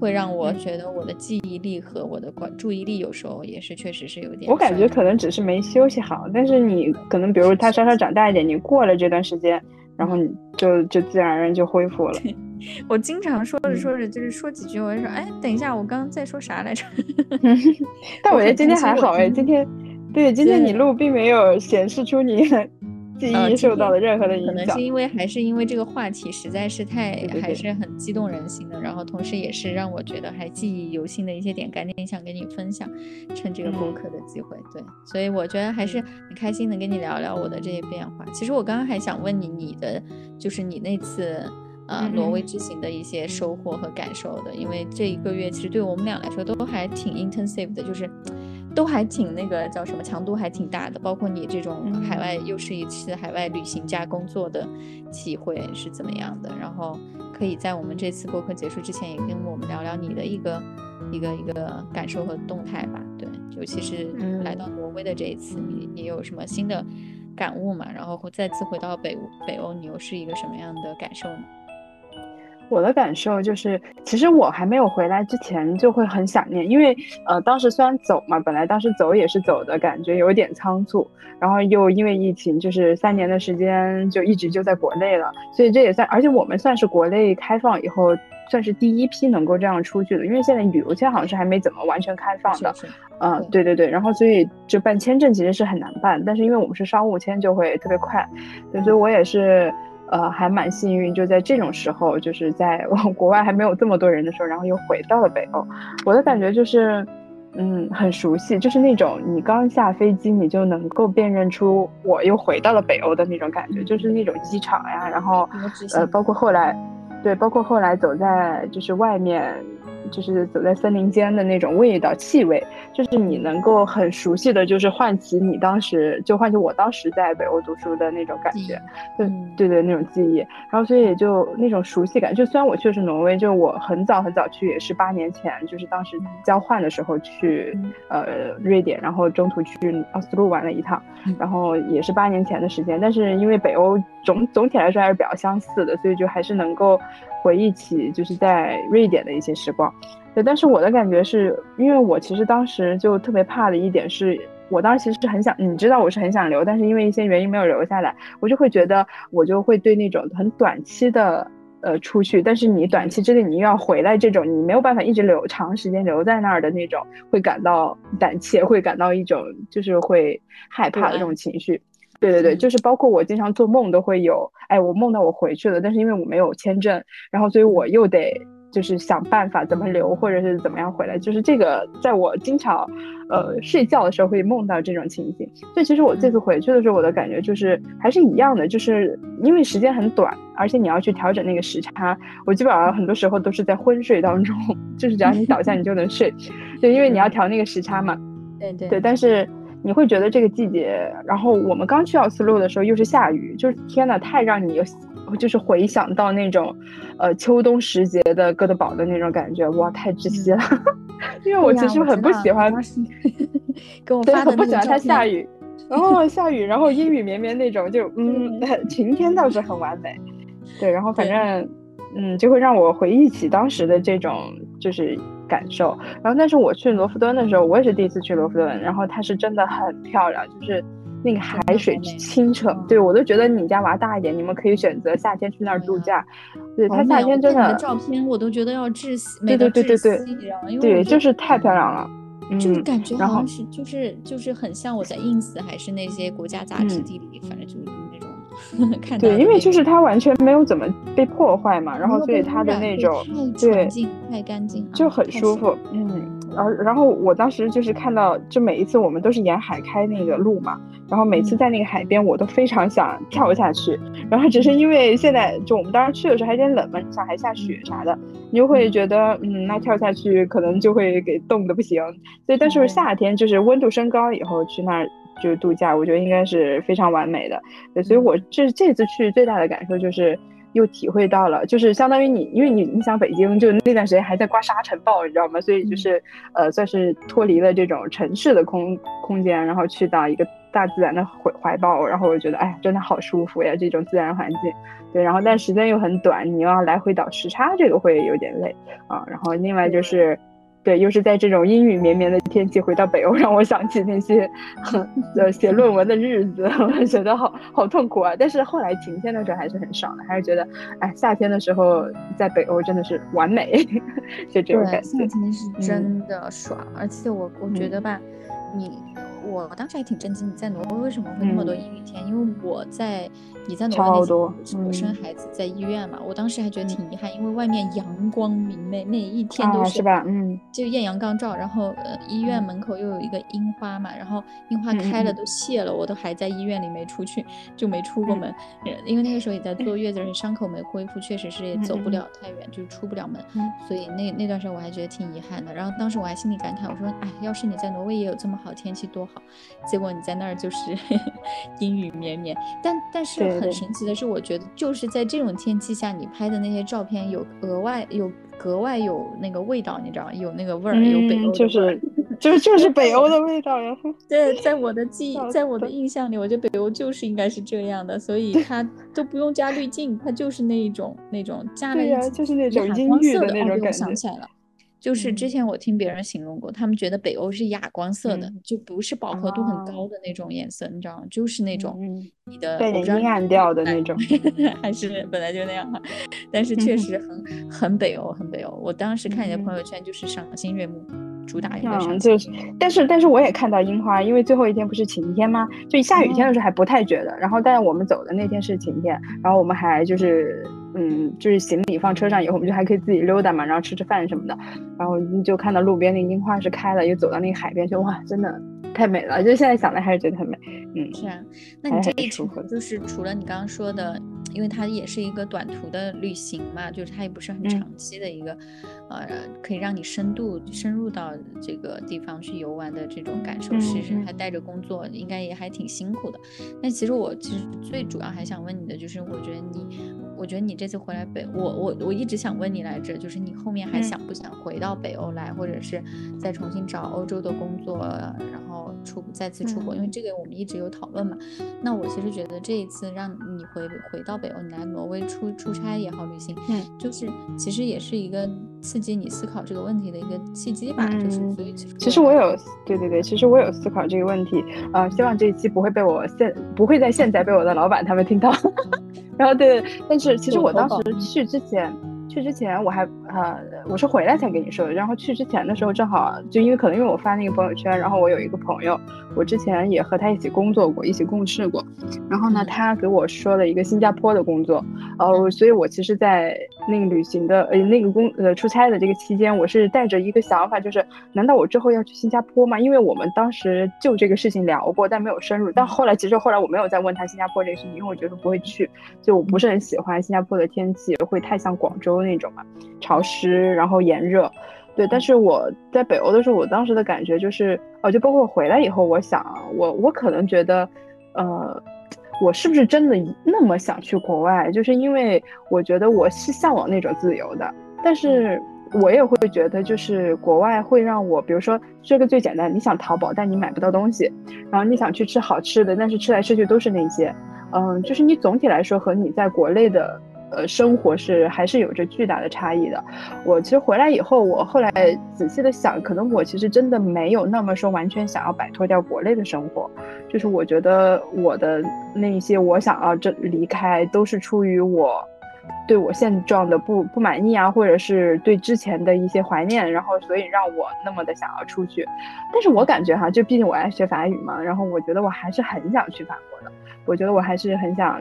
会让我觉得我的记忆力和我的关注意力有时候也是确实是有点。我感觉可能只是没休息好，但是你可能比如他稍稍长大一点，你过了这段时间，然后你就就自然而然就恢复了。我经常说着说着就是说几句，我就说哎，等一下，我刚刚在说啥来着？(laughs) 但我觉得今天还好哎，今天对今天你录并没有显示出你。记忆受到了任何的影响，可能是因为还是因为这个话题实在是太还是很激动人心的，然后同时也是让我觉得还记忆犹新的一些点，赶紧想跟你分享，趁这个播客的机会，对，所以我觉得还是很开心能跟你聊聊我的这些变化。其实我刚刚还想问你，你的就是你那次呃挪威之行的一些收获和感受的，因为这一个月其实对我们俩来说都还挺 intensive 的，就是。都还挺那个叫什么强度还挺大的，包括你这种海外又是一次海外旅行加工作的体会是怎么样的？然后可以在我们这次播客结束之前也跟我们聊聊你的一个一个一个感受和动态吧。对，尤其是来到挪威的这一次，你你有什么新的感悟嘛？然后再次回到北北欧，你又是一个什么样的感受呢？我的感受就是，其实我还没有回来之前就会很想念，因为呃，当时虽然走嘛，本来当时走也是走的感觉有点仓促，然后又因为疫情，就是三年的时间就一直就在国内了，所以这也算，而且我们算是国内开放以后算是第一批能够这样出去的，因为现在旅游签好像是还没怎么完全开放的，嗯，对对对，然后所以就办签证其实是很难办，但是因为我们是商务签就会特别快，对，所以我也是。呃，还蛮幸运，就在这种时候，就是在国外还没有这么多人的时候，然后又回到了北欧。我的感觉就是，嗯，很熟悉，就是那种你刚下飞机，你就能够辨认出我又回到了北欧的那种感觉，就是那种机场呀，然后呃，包括后来，对，包括后来走在就是外面。就是走在森林间的那种味道、气味，就是你能够很熟悉的，就是唤起你当时就唤起我当时在北欧读书的那种感觉，对对对，那种记忆。然后所以也就那种熟悉感，就虽然我去的是挪威，就我很早很早去，也是八年前，就是当时交换的时候去呃瑞典，然后中途去奥斯陆玩了一趟，然后也是八年前的时间。但是因为北欧总总体来说还是比较相似的，所以就还是能够。回忆起就是在瑞典的一些时光，对，但是我的感觉是，因为我其实当时就特别怕的一点是，我当时其实是很想，你知道我是很想留，但是因为一些原因没有留下来，我就会觉得我就会对那种很短期的呃出去，但是你短期之内你又要回来这种，你没有办法一直留长时间留在那儿的那种，会感到胆怯，会感到一种就是会害怕的这种情绪。对对对，就是包括我经常做梦都会有，哎，我梦到我回去了，但是因为我没有签证，然后所以我又得就是想办法怎么留或者是怎么样回来，就是这个在我经常，呃，睡觉的时候会梦到这种情景。所以其实我这次回去的时候，我的感觉就是还是一样的，就是因为时间很短，而且你要去调整那个时差，我基本上很多时候都是在昏睡当中，(laughs) 就是只要你倒下你就能睡，(laughs) 对，因为你要调那个时差嘛。对对对，但是。你会觉得这个季节，然后我们刚去奥斯陆的时候又是下雨，就是天呐，太让你就是回想到那种，呃，秋冬时节的哥德堡的那种感觉，哇，太窒息了。(laughs) 因为我其实很不 (laughs) (laughs) 喜欢，给我发很不喜欢它下雨，然后下雨，然后阴雨绵绵那种，就嗯，晴天倒是很完美。对，然后反正嗯，就会让我回忆起当时的这种就是。感受，然后但是我去罗弗敦的时候，我也是第一次去罗弗敦，然后它是真的很漂亮，就是那个海水清澈，对我都觉得你家娃大一点，你们可以选择夏天去那儿度假。对，它夏天真的照片我都觉得要窒息，对对对对对，对，就是太漂亮了，就是感觉好像是就是就是很像我在 ins 还是那些国家杂志地理，反正就 (laughs) 对，因为就是它完全没有怎么被破坏嘛，然后所以它的那种对太干净，就很舒服。嗯，然后然后我当时就是看到，就每一次我们都是沿海开那个路嘛，然后每次在那个海边，我都非常想跳下去，然后只是因为现在就我们当时去的时候还有点冷嘛，上还下雪啥的，你就会觉得嗯，那跳下去可能就会给冻得不行。所以但是夏天就是温度升高以后去那儿。就是度假，我觉得应该是非常完美的。对，所以我这这次去最大的感受就是又体会到了，就是相当于你，因为你你想北京就那段时间还在刮沙尘暴，你知道吗？所以就是呃，算是脱离了这种城市的空空间，然后去到一个大自然的怀怀抱，然后我觉得哎，真的好舒服呀，这种自然环境。对，然后但时间又很短，你要来回倒时差，这个会有点累啊。然后另外就是。对，又是在这种阴雨绵绵的天气回到北欧，让我想起那些呃写论文的日子，(laughs) 我觉得好好痛苦啊。但是后来晴天的时候还是很爽的，还是觉得哎，夏天的时候在北欧真的是完美，(laughs) 就这种感觉。夏天是真的爽，而且我我觉得吧，你。我当时还挺震惊，你在挪威为什么会那么多阴雨天？因为我在你在挪威我生孩子在医院嘛，我当时还觉得挺遗憾，因为外面阳光明媚，那一天都是吧？嗯，就艳阳高照，然后呃医院门口又有一个樱花嘛，然后樱花开了都谢了，我都还在医院里没出去，就没出过门，因为那个时候也在坐月子，伤口没恢复，确实是也走不了太远，就是出不了门，所以那那段时间我还觉得挺遗憾的。然后当时我还心里感慨，我说哎，要是你在挪威也有这么好天气多好。结果你在那儿就是 (laughs) 阴雨绵绵，但但是很神奇的是，我觉得就是在这种天气下，你拍的那些照片有额外有格外有那个味道，你知道吗？有那个味儿，有北欧就是就是 (laughs) 就是北欧的味道呀。(laughs) 对，在我的记忆，在我的印象里，我觉得北欧就是应该是这样的，所以它都不用加滤镜，它就是那一种那种加了一就是那种阴郁的那种感觉。想起来了。就是之前我听别人形容过，他们觉得北欧是哑光色的，就不是饱和度很高的那种颜色，你知道吗？就是那种你的阴暗调的那种，(laughs) 还是本来就那样哈。但是确实很 (laughs) 很北欧，很北欧。我当时看你的朋友圈就是赏心悦目，主打一个嗯，就是，但是但是我也看到樱花，因为最后一天不是晴天吗？就下雨天的时候还不太觉得，然后但是我们走的那天是晴天，然后我们还就是。嗯，就是行李放车上以后，我们就还可以自己溜达嘛，然后吃吃饭什么的，然后就看到路边那樱花是开了，又走到那个海边去，哇，真的太美了！就现在想来还是觉得很美。嗯，是啊，那你这一程就是除了你刚刚说的，因为它也是一个短途的旅行嘛，就是它也不是很长期的一个，呃，可以让你深度深入到这个地方去游玩的这种感受。其实还带着工作，应该也还挺辛苦的。那其实我其实最主要还想问你的就是，我觉得你，我觉得你这次回来北，我我我一直想问你来着，就是你后面还想不想回到北欧来，或者是再重新找欧洲的工作，然后出再次出国？因为这个我们一直有讨论嘛。那我其实觉得这一次让你回回到。北欧，你来挪威出出差也好，旅行，嗯，就是其实也是一个刺激你思考这个问题的一个契机吧。就是所以其实我有，对对对，其实我有思考这个问题。呃，希望这一期不会被我现不会在现在被我的老板他们听到。(laughs) 然后对，但是其实我当时去之前。去之前我还呃我是回来才跟你说的，然后去之前的时候正好就因为可能因为我发那个朋友圈，然后我有一个朋友，我之前也和他一起工作过，一起共事过，然后呢他给我说了一个新加坡的工作，呃所以我其实，在那个旅行的呃那个工呃出差的这个期间，我是带着一个想法，就是难道我之后要去新加坡吗？因为我们当时就这个事情聊过，但没有深入。但后来其实后来我没有再问他新加坡这个事情，因为我觉得不会去，就我不是很喜欢新加坡的天气，会太像广州。那种嘛，潮湿，然后炎热，对。但是我在北欧的时候，我当时的感觉就是，哦，就包括回来以后，我想，我我可能觉得，呃，我是不是真的那么想去国外？就是因为我觉得我是向往那种自由的，但是我也会觉得，就是国外会让我，比如说这个最简单，你想淘宝，但你买不到东西，然后你想去吃好吃的，但是吃来吃去都是那些，嗯，就是你总体来说和你在国内的。呃，生活是还是有着巨大的差异的。我其实回来以后，我后来仔细的想，可能我其实真的没有那么说完全想要摆脱掉国内的生活。就是我觉得我的那一些我想要这离开，都是出于我对我现状的不不满意啊，或者是对之前的一些怀念，然后所以让我那么的想要出去。但是我感觉哈，就毕竟我爱学法语嘛，然后我觉得我还是很想去法国的。我觉得我还是很想。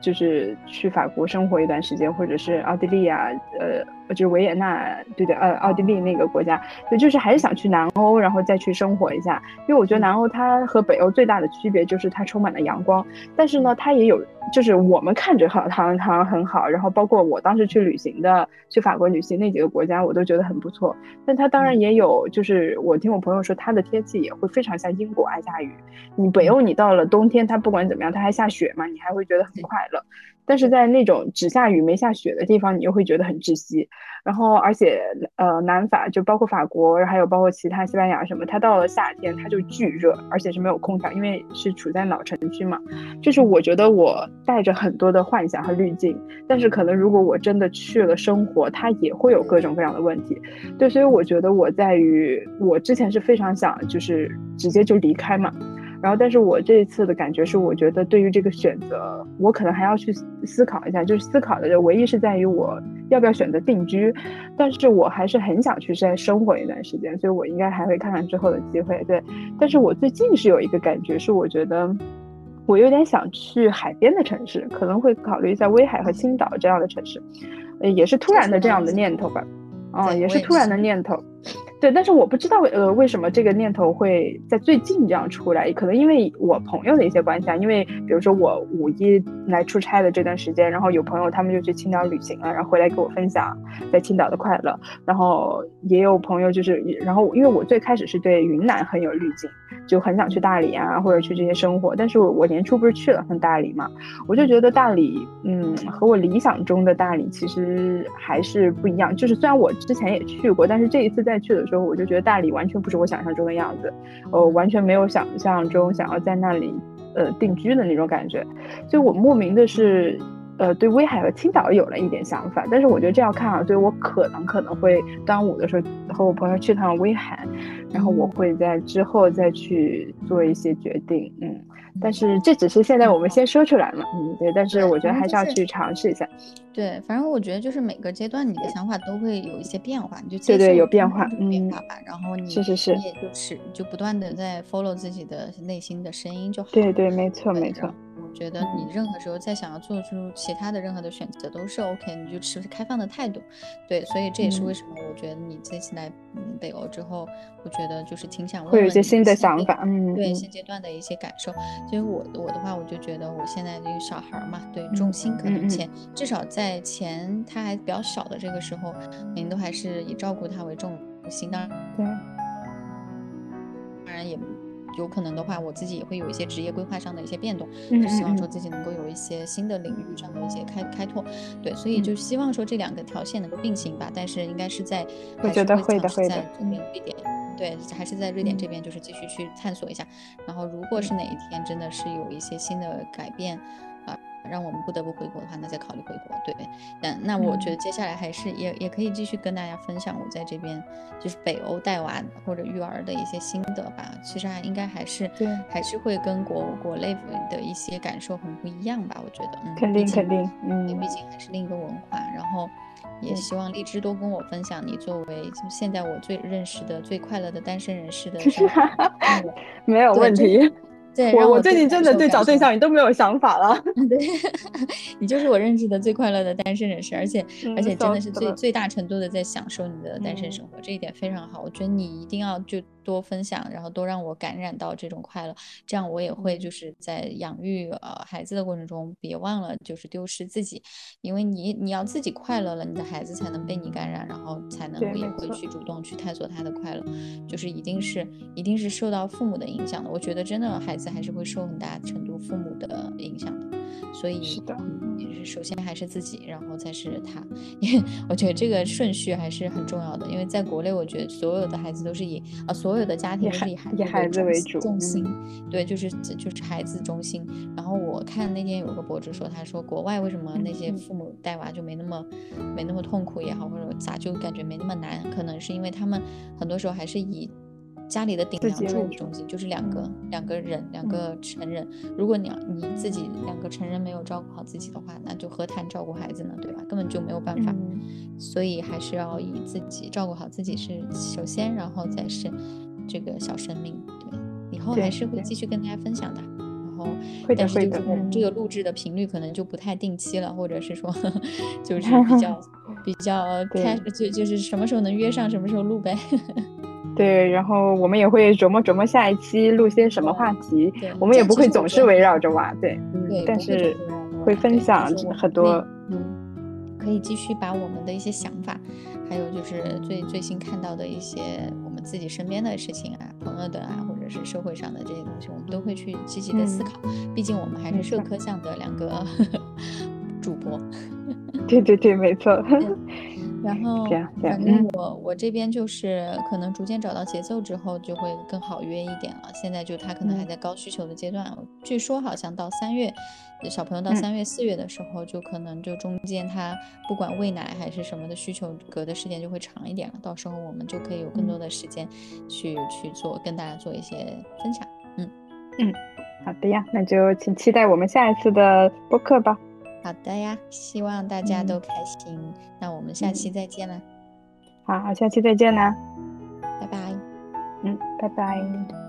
就是去法国生活一段时间，或者是奥地利啊，呃。就是维也纳，对对，呃，奥地利那个国家，对，就是还是想去南欧，然后再去生活一下。因为我觉得南欧它和北欧最大的区别就是它充满了阳光，但是呢，它也有，就是我们看着好，好像很好，然后包括我当时去旅行的，去法国旅行那几个国家，我都觉得很不错。但它当然也有，就是我听我朋友说，它的天气也会非常像英国爱下雨。你北欧，你到了冬天，它不管怎么样，它还下雪嘛，你还会觉得很快乐。但是在那种只下雨没下雪的地方，你又会觉得很窒息。然后，而且，呃，南法就包括法国，还有包括其他西班牙什么，它到了夏天它就巨热，而且是没有空调，因为是处在老城区嘛。就是我觉得我带着很多的幻想和滤镜，但是可能如果我真的去了生活，它也会有各种各样的问题。对，所以我觉得我在于我之前是非常想就是直接就离开嘛。然后，但是我这一次的感觉是，我觉得对于这个选择，我可能还要去思考一下。就是思考的，唯一是在于我要不要选择定居。但是我还是很想去再生活一段时间，所以我应该还会看看之后的机会。对，但是我最近是有一个感觉，是我觉得我有点想去海边的城市，可能会考虑一下威海和青岛这样的城市。呃，也是突然的这样的念头吧。哦，也是突然的念头。对，但是我不知道呃为什么这个念头会在最近这样出来，可能因为我朋友的一些关系啊，因为比如说我五一来出差的这段时间，然后有朋友他们就去青岛旅行了，然后回来给我分享在青岛的快乐，然后也有朋友就是，然后因为我最开始是对云南很有滤镜，就很想去大理啊或者去这些生活，但是我我年初不是去了趟大理嘛，我就觉得大理嗯和我理想中的大理其实还是不一样，就是虽然我之前也去过，但是这一次再去的。时候我就觉得大理完全不是我想象中的样子，呃，完全没有想象中想要在那里呃定居的那种感觉，所以我莫名的是呃对威海和青岛有了一点想法，但是我觉得这要看啊，所以我可能可能会端午的时候和我朋友去趟威海，然后我会在之后再去做一些决定，嗯。但是这只是现在我们先说出来嘛，嗯，对，但是我觉得还是要去尝试一下。对，反正我觉得就是每个阶段你的想法都会有一些变化，你就对对有变化，变化吧。然后你是是是，你也就是就不断的在 follow 自己的内心的声音就好。对对，没错没错。觉得你任何时候再想要做出其他的任何的选择都是 OK，你就持开放的态度。对，所以这也是为什么我觉得你这次来嗯北欧之后，我觉得就是挺想会有一些新的想法，嗯，对现阶段的一些感受。其实我我的话，我就觉得我现在这个小孩嘛，对重心可能前至少在前他还比较小的这个时候，您都还是以照顾他为重心，当然对，当然也。有可能的话，我自己也会有一些职业规划上的一些变动，就希望说自己能够有一些新的领域上的一些开开拓，对，所以就希望说这两个条线能够并行吧。但是应该是在，我觉得会的会的，这边瑞典，对，还是在瑞典这边就是继续去探索一下。然后如果是哪一天真的是有一些新的改变。让我们不得不回国的话，那再考虑回国。对，嗯，那我觉得接下来还是也也可以继续跟大家分享我在这边就是北欧带娃或者育儿的一些心得吧。其实还应该还是对，还是会跟国国内的一些感受很不一样吧。我觉得，嗯，肯定肯定，嗯，毕竟还是另一个文化。然后也希望荔枝多跟我分享你作为就现在我最认识的最快乐的单身人士的，(laughs) 没有问题。我我最近真的对找对象你都没有想法了。(laughs) 对，你就是我认识的最快乐的单身人士，而且而且真的是最最大程度的在享受你的单身生活，这一点非常好。我觉得你一定要就。多分享，然后多让我感染到这种快乐，这样我也会就是在养育呃孩子的过程中，别忘了就是丢失自己，因为你你要自己快乐了，你的孩子才能被你感染，然后才能也会去。主动去探索他的快乐，就是一定是一定是受到父母的影响的。我觉得真的孩子还是会受很大程度父母的影响的，所以是的，也是首先还是自己，然后才是他，(laughs) 因为我觉得这个顺序还是很重要的，因为在国内我觉得所有的孩子都是以啊所。所有的家庭都是以孩子为主，重心，对，就是就是孩子中心。然后我看那天有个博主说，他说国外为什么那些父母带娃就没那么没那么痛苦也好，或者咋就感觉没那么难？可能是因为他们很多时候还是以。家里的顶梁柱中心就是两个两个人两个成人，如果你要你自己两个成人没有照顾好自己的话，那就何谈照顾孩子呢？对吧？根本就没有办法，所以还是要以自己照顾好自己是首先，然后再是这个小生命。对，以后还是会继续跟大家分享的。然后，但是就是这个录制的频率可能就不太定期了，或者是说 (laughs) 就是比较 (laughs) 比较开就就是什么时候能约上什么时候录呗。(laughs) 对，然后我们也会琢磨琢磨下一期录些什么话题。我们也不会总是围绕着娃，对，对，但是会分享很多。嗯，可以继续把我们的一些想法，还有就是最最新看到的一些我们自己身边的事情啊、朋友的啊，或者是社会上的这些东西，我们都会去积极的思考。毕竟我们还是社科项的两个 (laughs) 主播。(laughs) 对对对，没错。(laughs) 然后，反正我我这边就是可能逐渐找到节奏之后，就会更好约一点了。现在就他可能还在高需求的阶段，据说好像到三月，小朋友到三月四月的时候，就可能就中间他不管喂奶还是什么的需求隔的时间就会长一点了。到时候我们就可以有更多的时间去去做，跟大家做一些分享。嗯嗯，好的呀，那就请期待我们下一次的播客吧。好的呀，希望大家都开心。那我们下期再见了。好，下期再见啦，拜拜。嗯，拜拜。